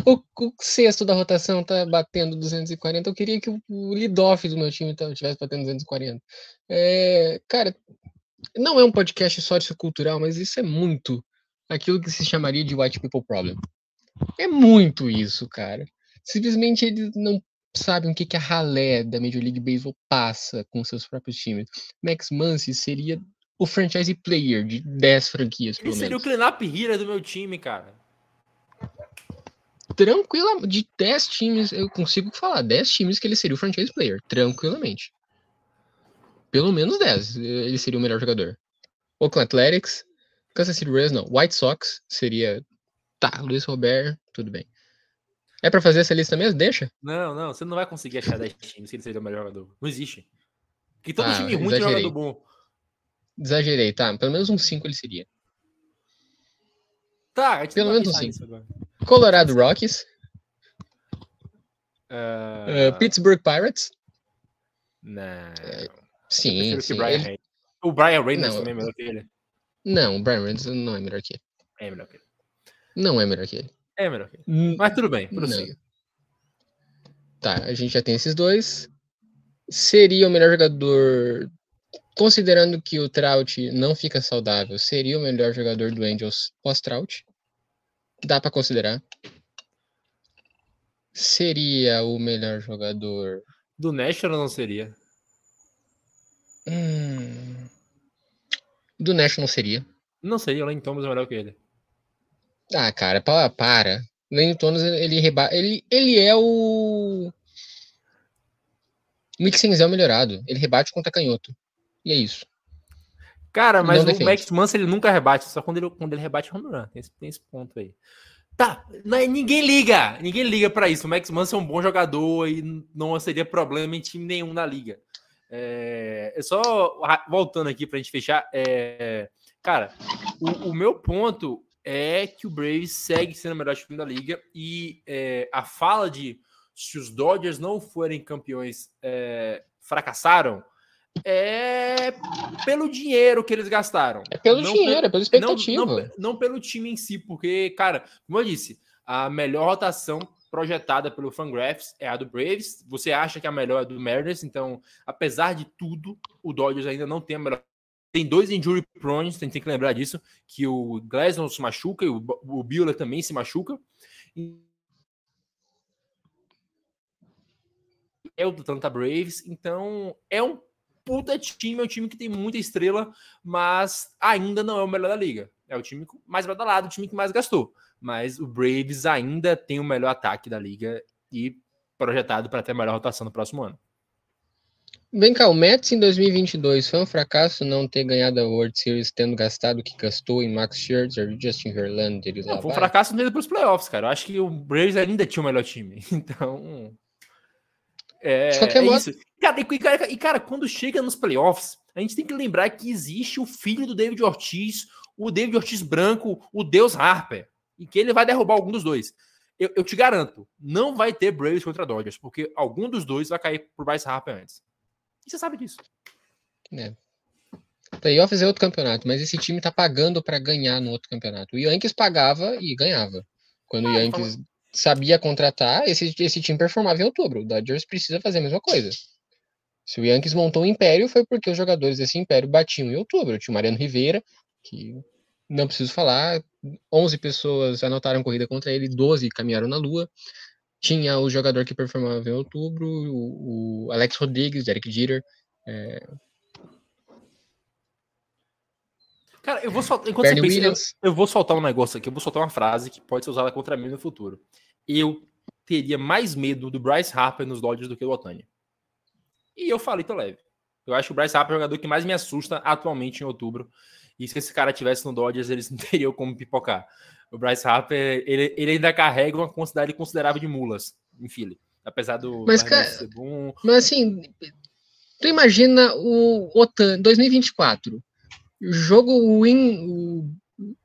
Speaker 2: o, o, sexto da rotação tá batendo 240. Eu queria que o, o lead-off do meu time estivesse batendo 240. É, cara, não é um podcast só de cultural, mas isso é muito aquilo que se chamaria de white people problem. É muito isso, cara. Simplesmente eles não sabem o que, que a ralé da Major League Baseball passa com seus próprios times. Max Muncy seria o franchise player de 10 franquias,
Speaker 1: Ele seria o cleanup hero do meu time, cara
Speaker 2: tranquila, de 10 times, eu consigo falar 10 times que ele seria o franchise player, tranquilamente. Pelo menos 10, ele seria o melhor jogador. Oakland Athletics, Kansas City Royals, não. White Sox seria. Tá, Luiz Robert, tudo bem. É para fazer essa lista mesmo? Deixa?
Speaker 1: Não, não, você não vai conseguir achar 10 times que ele seria o melhor jogador. Não existe. Que todo ah, time ruim tem jogador bom.
Speaker 2: Exagerei, tá. Pelo menos um 5 ele seria.
Speaker 1: Tá,
Speaker 2: Pelo menos um 5. Colorado Rockies. Uh... Uh, Pittsburgh Pirates.
Speaker 1: Não. É,
Speaker 2: sim, sim.
Speaker 1: Brian ele... O Brian Reynolds não, também é melhor que ele.
Speaker 2: Não, o Brian Reynolds não é melhor que ele.
Speaker 1: É melhor que ele.
Speaker 2: Não é melhor que ele.
Speaker 1: É melhor que ele. Mas tudo bem, prossiga.
Speaker 2: Tá, a gente já tem esses dois. Seria o melhor jogador, considerando que o Trout não fica saudável, seria o melhor jogador do Angels pós-Trout? Dá para considerar. Seria o melhor jogador.
Speaker 1: Do National não seria?
Speaker 2: Hum... Do National seria.
Speaker 1: Não seria, o Lane Thomas é melhor que ele.
Speaker 2: Ah, cara, para. para. Lane Thomas, ele, reba... ele, ele é o. Mick Senzel melhorado. Ele rebate contra canhoto. E é isso.
Speaker 1: Cara, mas o Max Manson ele nunca rebate, só quando ele, quando ele rebate home run. Tem esse, tem esse ponto aí. Tá, é, ninguém liga, ninguém liga para isso. O Max Manson é um bom jogador e não seria problema em time nenhum na liga. É, é só voltando aqui para a gente fechar. É, cara, o, o, meu ponto é que o Braves segue sendo o melhor time da liga e é, a fala de se os Dodgers não forem campeões é, fracassaram é pelo dinheiro que eles gastaram.
Speaker 2: É pelo não dinheiro, é pela expectativa.
Speaker 1: Não, não, não, pelo time em si, porque, cara, como eu disse, a melhor rotação projetada pelo Fangraphs é a do Braves. Você acha que a melhor é a do Mariners, então, apesar de tudo, o Dodgers ainda não tem a melhor tem dois injury prone, tem, tem que lembrar disso, que o Glasnow se machuca e o, o Bueller também se machuca. É o do Atlanta Braves, então é um puta time, é um time que tem muita estrela, mas ainda não é o melhor da liga. É o time mais badalado, o time que mais gastou. Mas o Braves ainda tem o melhor ataque da liga e projetado para ter a melhor rotação no próximo ano.
Speaker 2: Vem cá, o Mets em 2022 foi um fracasso não ter ganhado a World Series tendo gastado o que gastou em Max Scherzer, Justin Verlander e
Speaker 1: Não, foi um fracasso não para os playoffs, cara. Eu acho que o Braves ainda tinha o melhor time. (laughs) Então, é, é. Isso. Cara, e, cara, e, cara, quando chega nos playoffs, a gente tem que lembrar que existe o filho do David Ortiz, o David Ortiz branco, o Deus Harper, e que ele vai derrubar algum dos dois. Eu, eu te garanto, não vai ter Braves contra Dodgers, porque algum dos dois vai cair por Bryce Harper antes. E você sabe disso.
Speaker 2: É. Playoffs é outro campeonato, mas esse time tá pagando para ganhar no outro campeonato. O Yankees pagava e ganhava. Quando ah, o Yankees. Sabia contratar, esse, esse time performava em outubro. O Dodgers precisa fazer a mesma coisa. Se o Yankees montou um império, foi porque os jogadores desse império batiam em outubro. Tinha o Mariano Rivera, que não preciso falar, 11 pessoas anotaram corrida contra ele, 12 caminharam na lua. Tinha o jogador que performava em outubro, o, o Alex Rodrigues, Derek Jeter. É...
Speaker 1: Cara, eu vou soltar. Enquanto Bernie você pensa, eu, eu, vou soltar um negócio aqui, eu vou soltar uma frase que pode ser usada contra mim no futuro. Eu teria mais medo do Bryce Harper nos Dodgers do que do Otani. E eu falei, tô leve. Eu acho que o Bryce Harper é o jogador que mais me assusta atualmente em outubro. E se esse cara tivesse no Dodgers, eles (laughs) não teriam como pipocar. O Bryce Harper, ele, ele ainda carrega uma quantidade considerável de mulas em Philly. Apesar do.
Speaker 2: Mas, cara, mas assim, tu imagina o OTAN 2024. Jogo Win,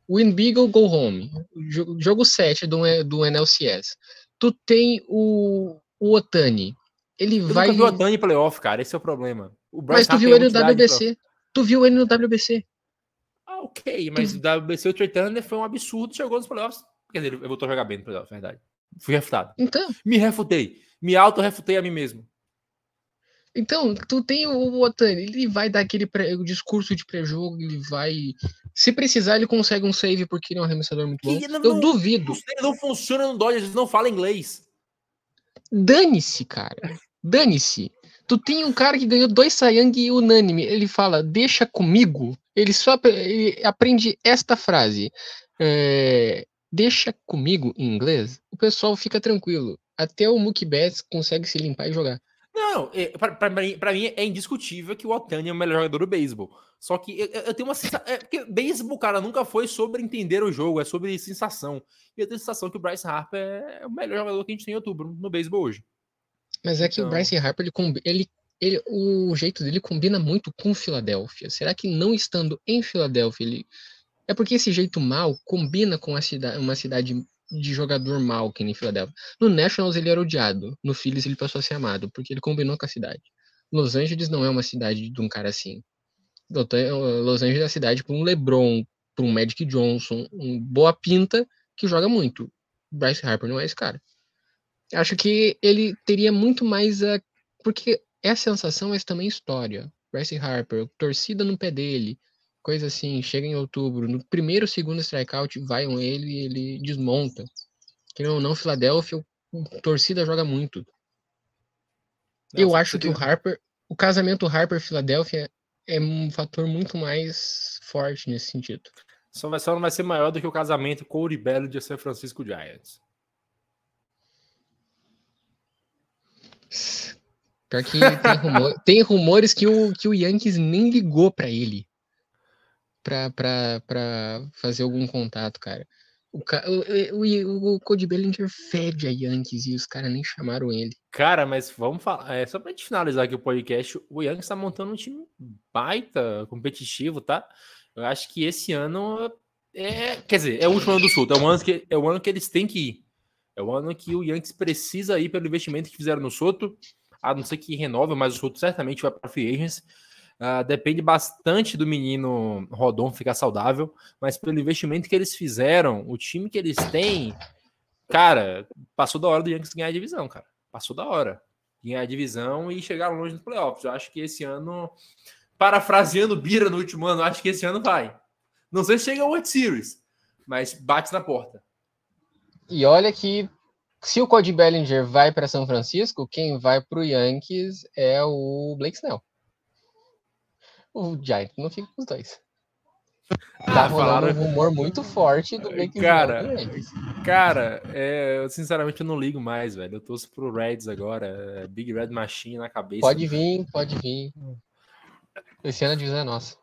Speaker 2: Win Beagle Go Home. Jogo 7 do, do NLCS. Tu tem o, o Otani. Ele
Speaker 1: eu
Speaker 2: vai.
Speaker 1: Nunca vi o Otani playoff, cara. Esse é o problema.
Speaker 2: O mas tu viu ele no WBC. Tu viu ele no WBC
Speaker 1: ok, mas o WBC o Trey Turner foi um absurdo, chegou nos playoffs. Quer dizer, eu voltou a jogar bem no playoffs, verdade. Fui refutado.
Speaker 2: Então.
Speaker 1: Me refutei. Me auto-refutei a mim mesmo.
Speaker 2: Então, tu tem o Otani, ele vai dar aquele pré, discurso de pré-jogo, ele vai. Se precisar, ele consegue um save porque ele é um arremessador muito bom. Não, eu não, duvido.
Speaker 1: Ele não funciona no Dodgers, ele não fala inglês.
Speaker 2: Dane-se, cara. Dane-se. Tu tem um cara que ganhou dois Sayang unânime. Ele fala, deixa comigo. Ele só ele aprende esta frase. É, deixa comigo em inglês. O pessoal fica tranquilo. Até o Mookie Betts consegue se limpar e jogar.
Speaker 1: Não, é, para mim é indiscutível que o Otani é o melhor jogador do beisebol. Só que eu, eu tenho uma sensação. É, porque beisebol, cara, nunca foi sobre entender o jogo, é sobre sensação. E eu tenho a sensação que o Bryce Harper é o melhor jogador que a gente tem em outubro no beisebol hoje.
Speaker 2: Mas é que então... o Bryce Harper, ele, ele, ele, o jeito dele combina muito com Filadélfia. Será que não estando em Filadélfia, ele... É porque esse jeito mal combina com cidade, uma cidade de jogador mal, que nem Filadélfia. No Nationals ele era odiado, no Phillies ele passou a ser amado, porque ele combinou com a cidade. Los Angeles não é uma cidade de um cara assim. Los Angeles é a cidade para um LeBron, para um Magic Johnson, um boa pinta que joga muito. Bryce Harper não é esse cara. Acho que ele teria muito mais a. Porque é sensação, mas também história. Bryce Harper, torcida no pé dele, coisa assim, chega em outubro, no primeiro, segundo strikeout, vai um ele e ele desmonta. Que não, não, Filadélfia, torcida joga muito. Nossa, Eu acho que o Harper, o casamento Harper-Filadélfia é um fator muito mais forte nesse sentido.
Speaker 1: Só, vai, só não vai ser maior do que o casamento Corey Bello de San Francisco Giants.
Speaker 2: Pior que tem, rumor, tem rumores que o, que o Yankees nem ligou para ele pra fazer algum contato, cara. O, o, o, o Cody Bellinger fede a Yankees e os caras nem chamaram ele.
Speaker 1: Cara, mas vamos falar. É, só pra gente finalizar aqui o podcast, o Yankees tá montando um time baita, competitivo, tá? Eu acho que esse ano é. Quer dizer, é o último ano do Sul. É o ano que, é o ano que eles têm que ir. É o ano que o Yankees precisa ir pelo investimento que fizeram no Soto, a não ser que renove, mas o Soto certamente vai para free agents. Uh, depende bastante do menino Rodon ficar saudável, mas pelo investimento que eles fizeram, o time que eles têm, cara, passou da hora do Yankees ganhar a divisão, cara. Passou da hora. Ganhar a divisão e chegar longe nos playoffs. Eu acho que esse ano parafraseando Bira no último ano, acho que esse ano vai. Não sei se chega ao World Series, mas bate na porta.
Speaker 2: E olha que se o Cody Bellinger vai para São Francisco, quem vai para o Yankees é o Blake Snell. O Giant não fica com os dois. Tá ah, rolando um rumor muito forte do Blake
Speaker 1: cara, Cara, é, eu sinceramente eu não ligo mais, velho. Eu torço pro Reds agora. É Big Red Machine na cabeça.
Speaker 2: Pode vir, pode vir. Esse ano a divisão é nossa.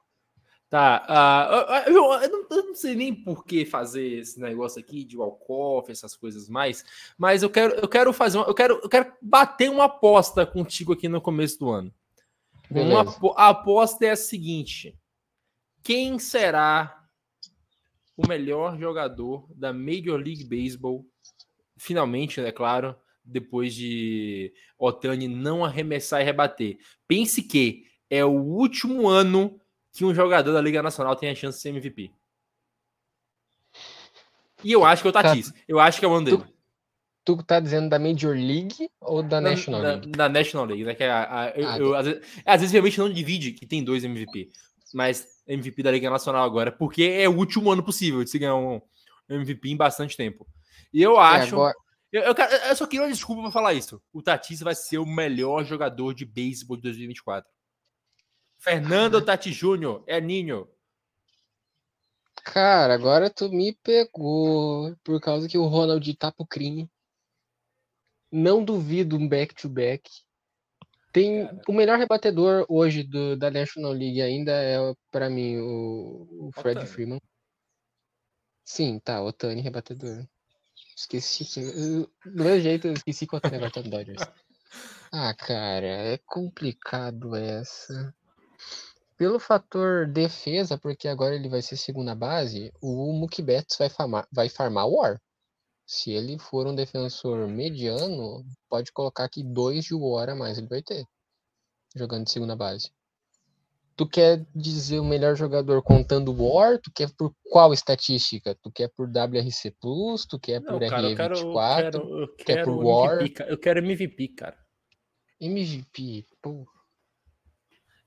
Speaker 1: Tá, uh, eu, eu, não, eu, não, sei nem por que fazer esse negócio aqui de walk-off, essas coisas mais, mas eu quero, eu quero fazer uma, eu quero, eu quero bater uma aposta contigo aqui no começo do ano. Uma, a aposta é a seguinte: quem será o melhor jogador da Major League Baseball? Finalmente, é claro, depois de Otani não arremessar e rebater. Pense que é o último ano que um jogador da Liga Nacional tem a chance de ser MVP. E eu acho que é o Tatis. Eu acho que é o ano dele.
Speaker 2: Tu, tá dizendo da Major League ou da, National League?
Speaker 1: Da National League, né? Que é a, a, eu, ah, eu, às, vezes, às vezes realmente não divide que tem dois MVP mas MVP da Liga Nacional agora, porque é o último ano possível de se ganhar um MVP em bastante tempo. E eu é, acho. É, agora... eu, eu, eu, só queria uma desculpa para falar isso. O Tatis vai ser o melhor jogador de beisebol de 2024. Fernando Tati Júnior, é Ninho.
Speaker 2: Cara, agora tu me pegou por causa que o Ronald tá pro crime. Não duvido um back-to-back. -back. Tem Cara. o melhor rebatedor hoje do, da National League ainda é para mim o, o Fred Otani. Freeman. Sim, tá, Otani rebatedor. Esqueci do meu jeito, eu esqueci que o Otani agora tá no Dodgers. (laughs) Ah, cara, é complicado essa. Pelo fator defesa, porque agora ele vai ser segunda base, o Mookie Betts vai farmar, vai farmar War. Se ele for um defensor mediano, pode colocar que dois de War a mais ele vai ter. Jogando de segunda base. Tu quer dizer o melhor jogador contando War? Tu quer por qual estatística? Tu quer por WRC Plus? Tu quer por RE24? Eu quero, eu quero, quer por War?
Speaker 1: MVP, eu quero MVP, cara.
Speaker 2: MVP, pô.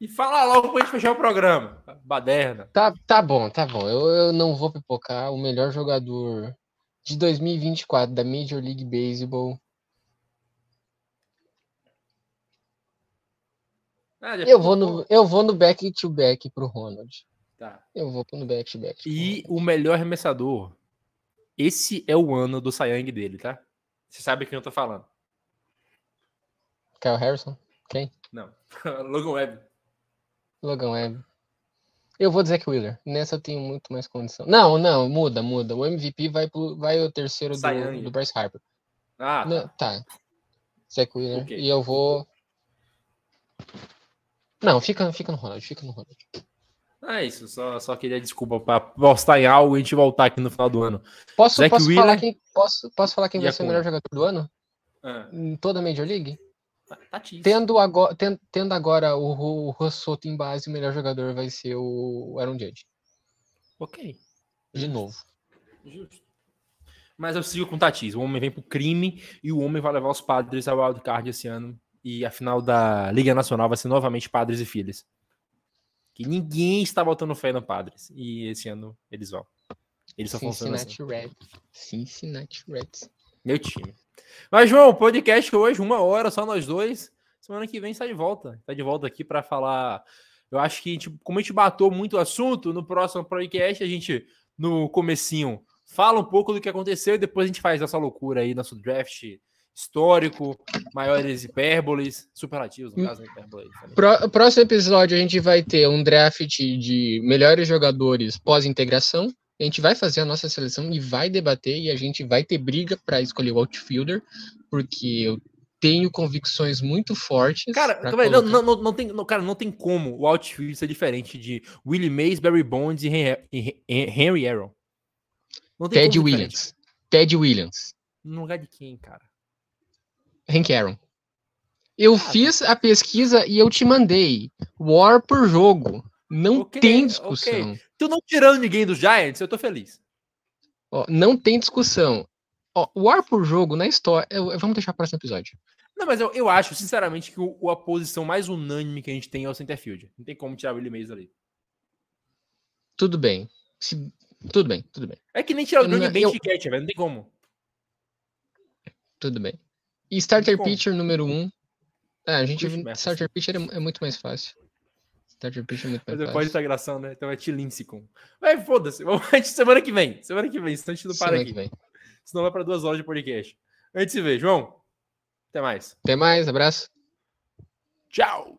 Speaker 1: E fala logo pra gente fechar o programa. Baderna.
Speaker 2: Tá, tá bom, tá bom. Eu, eu não vou pipocar. O melhor jogador de 2024 da Major League Baseball. Ah, eu, vou no, eu vou no back to back pro Ronald.
Speaker 1: Tá.
Speaker 2: Eu vou no back to back.
Speaker 1: E o melhor arremessador. Esse é o ano do Sayang dele, tá? Você sabe quem eu tô falando.
Speaker 2: Kyle Harrison? Quem?
Speaker 1: Não. (laughs) Logan Webb.
Speaker 2: Logan Webb. Eu vou dizer que Wheeler. Nessa eu tenho muito mais condição. Não, não, muda, muda. O MVP vai, pro, vai o terceiro do, do Bryce Harper.
Speaker 1: Ah,
Speaker 2: não, tá. tá. Zack Wheeler. Okay. E eu vou. Não, fica, fica no Ronald, fica no Ronald.
Speaker 1: É isso, só, só queria desculpa para postar em algo e a gente voltar aqui no final do ano.
Speaker 2: Posso, posso, Wheeler... falar, quem, posso, posso falar quem vai ser o melhor jogador do ano? Ah. Em toda a Major League? Tá tendo agora, tendo, tendo agora o, o Rossoto em base, o melhor jogador vai ser o Aaron Judge.
Speaker 1: Ok.
Speaker 2: De novo.
Speaker 1: Justo. Mas eu sigo com o Tatis. O homem vem pro crime e o homem vai levar os padres ao wildcard esse ano. E a final da Liga Nacional vai ser novamente padres e filhos. Que ninguém está botando fé no padres. E esse ano eles vão. Eles só funcionam assim.
Speaker 2: Reds. Cincinnati Reds.
Speaker 1: Meu time. Mas, João, podcast hoje, uma hora, só nós dois. Semana que vem está de volta. Está de volta aqui para falar. Eu acho que, a gente, como a gente batou muito o assunto, no próximo podcast, a gente, no comecinho, fala um pouco do que aconteceu e depois a gente faz essa loucura aí, nosso draft histórico, maiores hipérboles, superlativos, no caso, hipérbole.
Speaker 2: Pró próximo episódio a gente vai ter um draft de melhores jogadores pós-integração a gente vai fazer a nossa seleção e vai debater e a gente vai ter briga para escolher o outfielder, porque eu tenho convicções muito fortes.
Speaker 1: Cara, não, não, não, não, tem, não, cara, não tem como o outfield ser diferente de Willie Mays, Barry Bonds e Henry, Henry Aaron.
Speaker 2: Ted Williams. Ted Williams.
Speaker 1: No lugar de quem, cara?
Speaker 2: Hank Aaron. Eu ah, fiz a pesquisa e eu te mandei. War por jogo. Não okay, tem discussão.
Speaker 1: Okay. Tu não tirando ninguém dos Giants, eu tô feliz.
Speaker 2: Ó, não tem discussão. Ó, o ar por jogo na história. Eu, vamos deixar para o próximo episódio.
Speaker 1: Não, mas eu, eu acho, sinceramente, que o, a posição mais unânime que a gente tem é o center field. Não tem como tirar o Willie Mays ali.
Speaker 2: Tudo bem. Se... Tudo bem, tudo bem.
Speaker 1: É que nem tirar o Johnny Bench eu... Cat, velho. Não tem como.
Speaker 2: Tudo bem. E starter pitcher número um. É, a gente. Starter pitcher é, é, muito mais fácil. É muito
Speaker 1: Mas
Speaker 2: fácil. Pode
Speaker 1: integração, né? Então é Tilinsicum. Vai, foda-se. Vamos (laughs) semana que vem. Semana que vem. Instante do para aqui. Senão vai para duas horas de podcast. Antes de se ver, João. Até mais.
Speaker 2: Até mais, abraço.
Speaker 1: Tchau.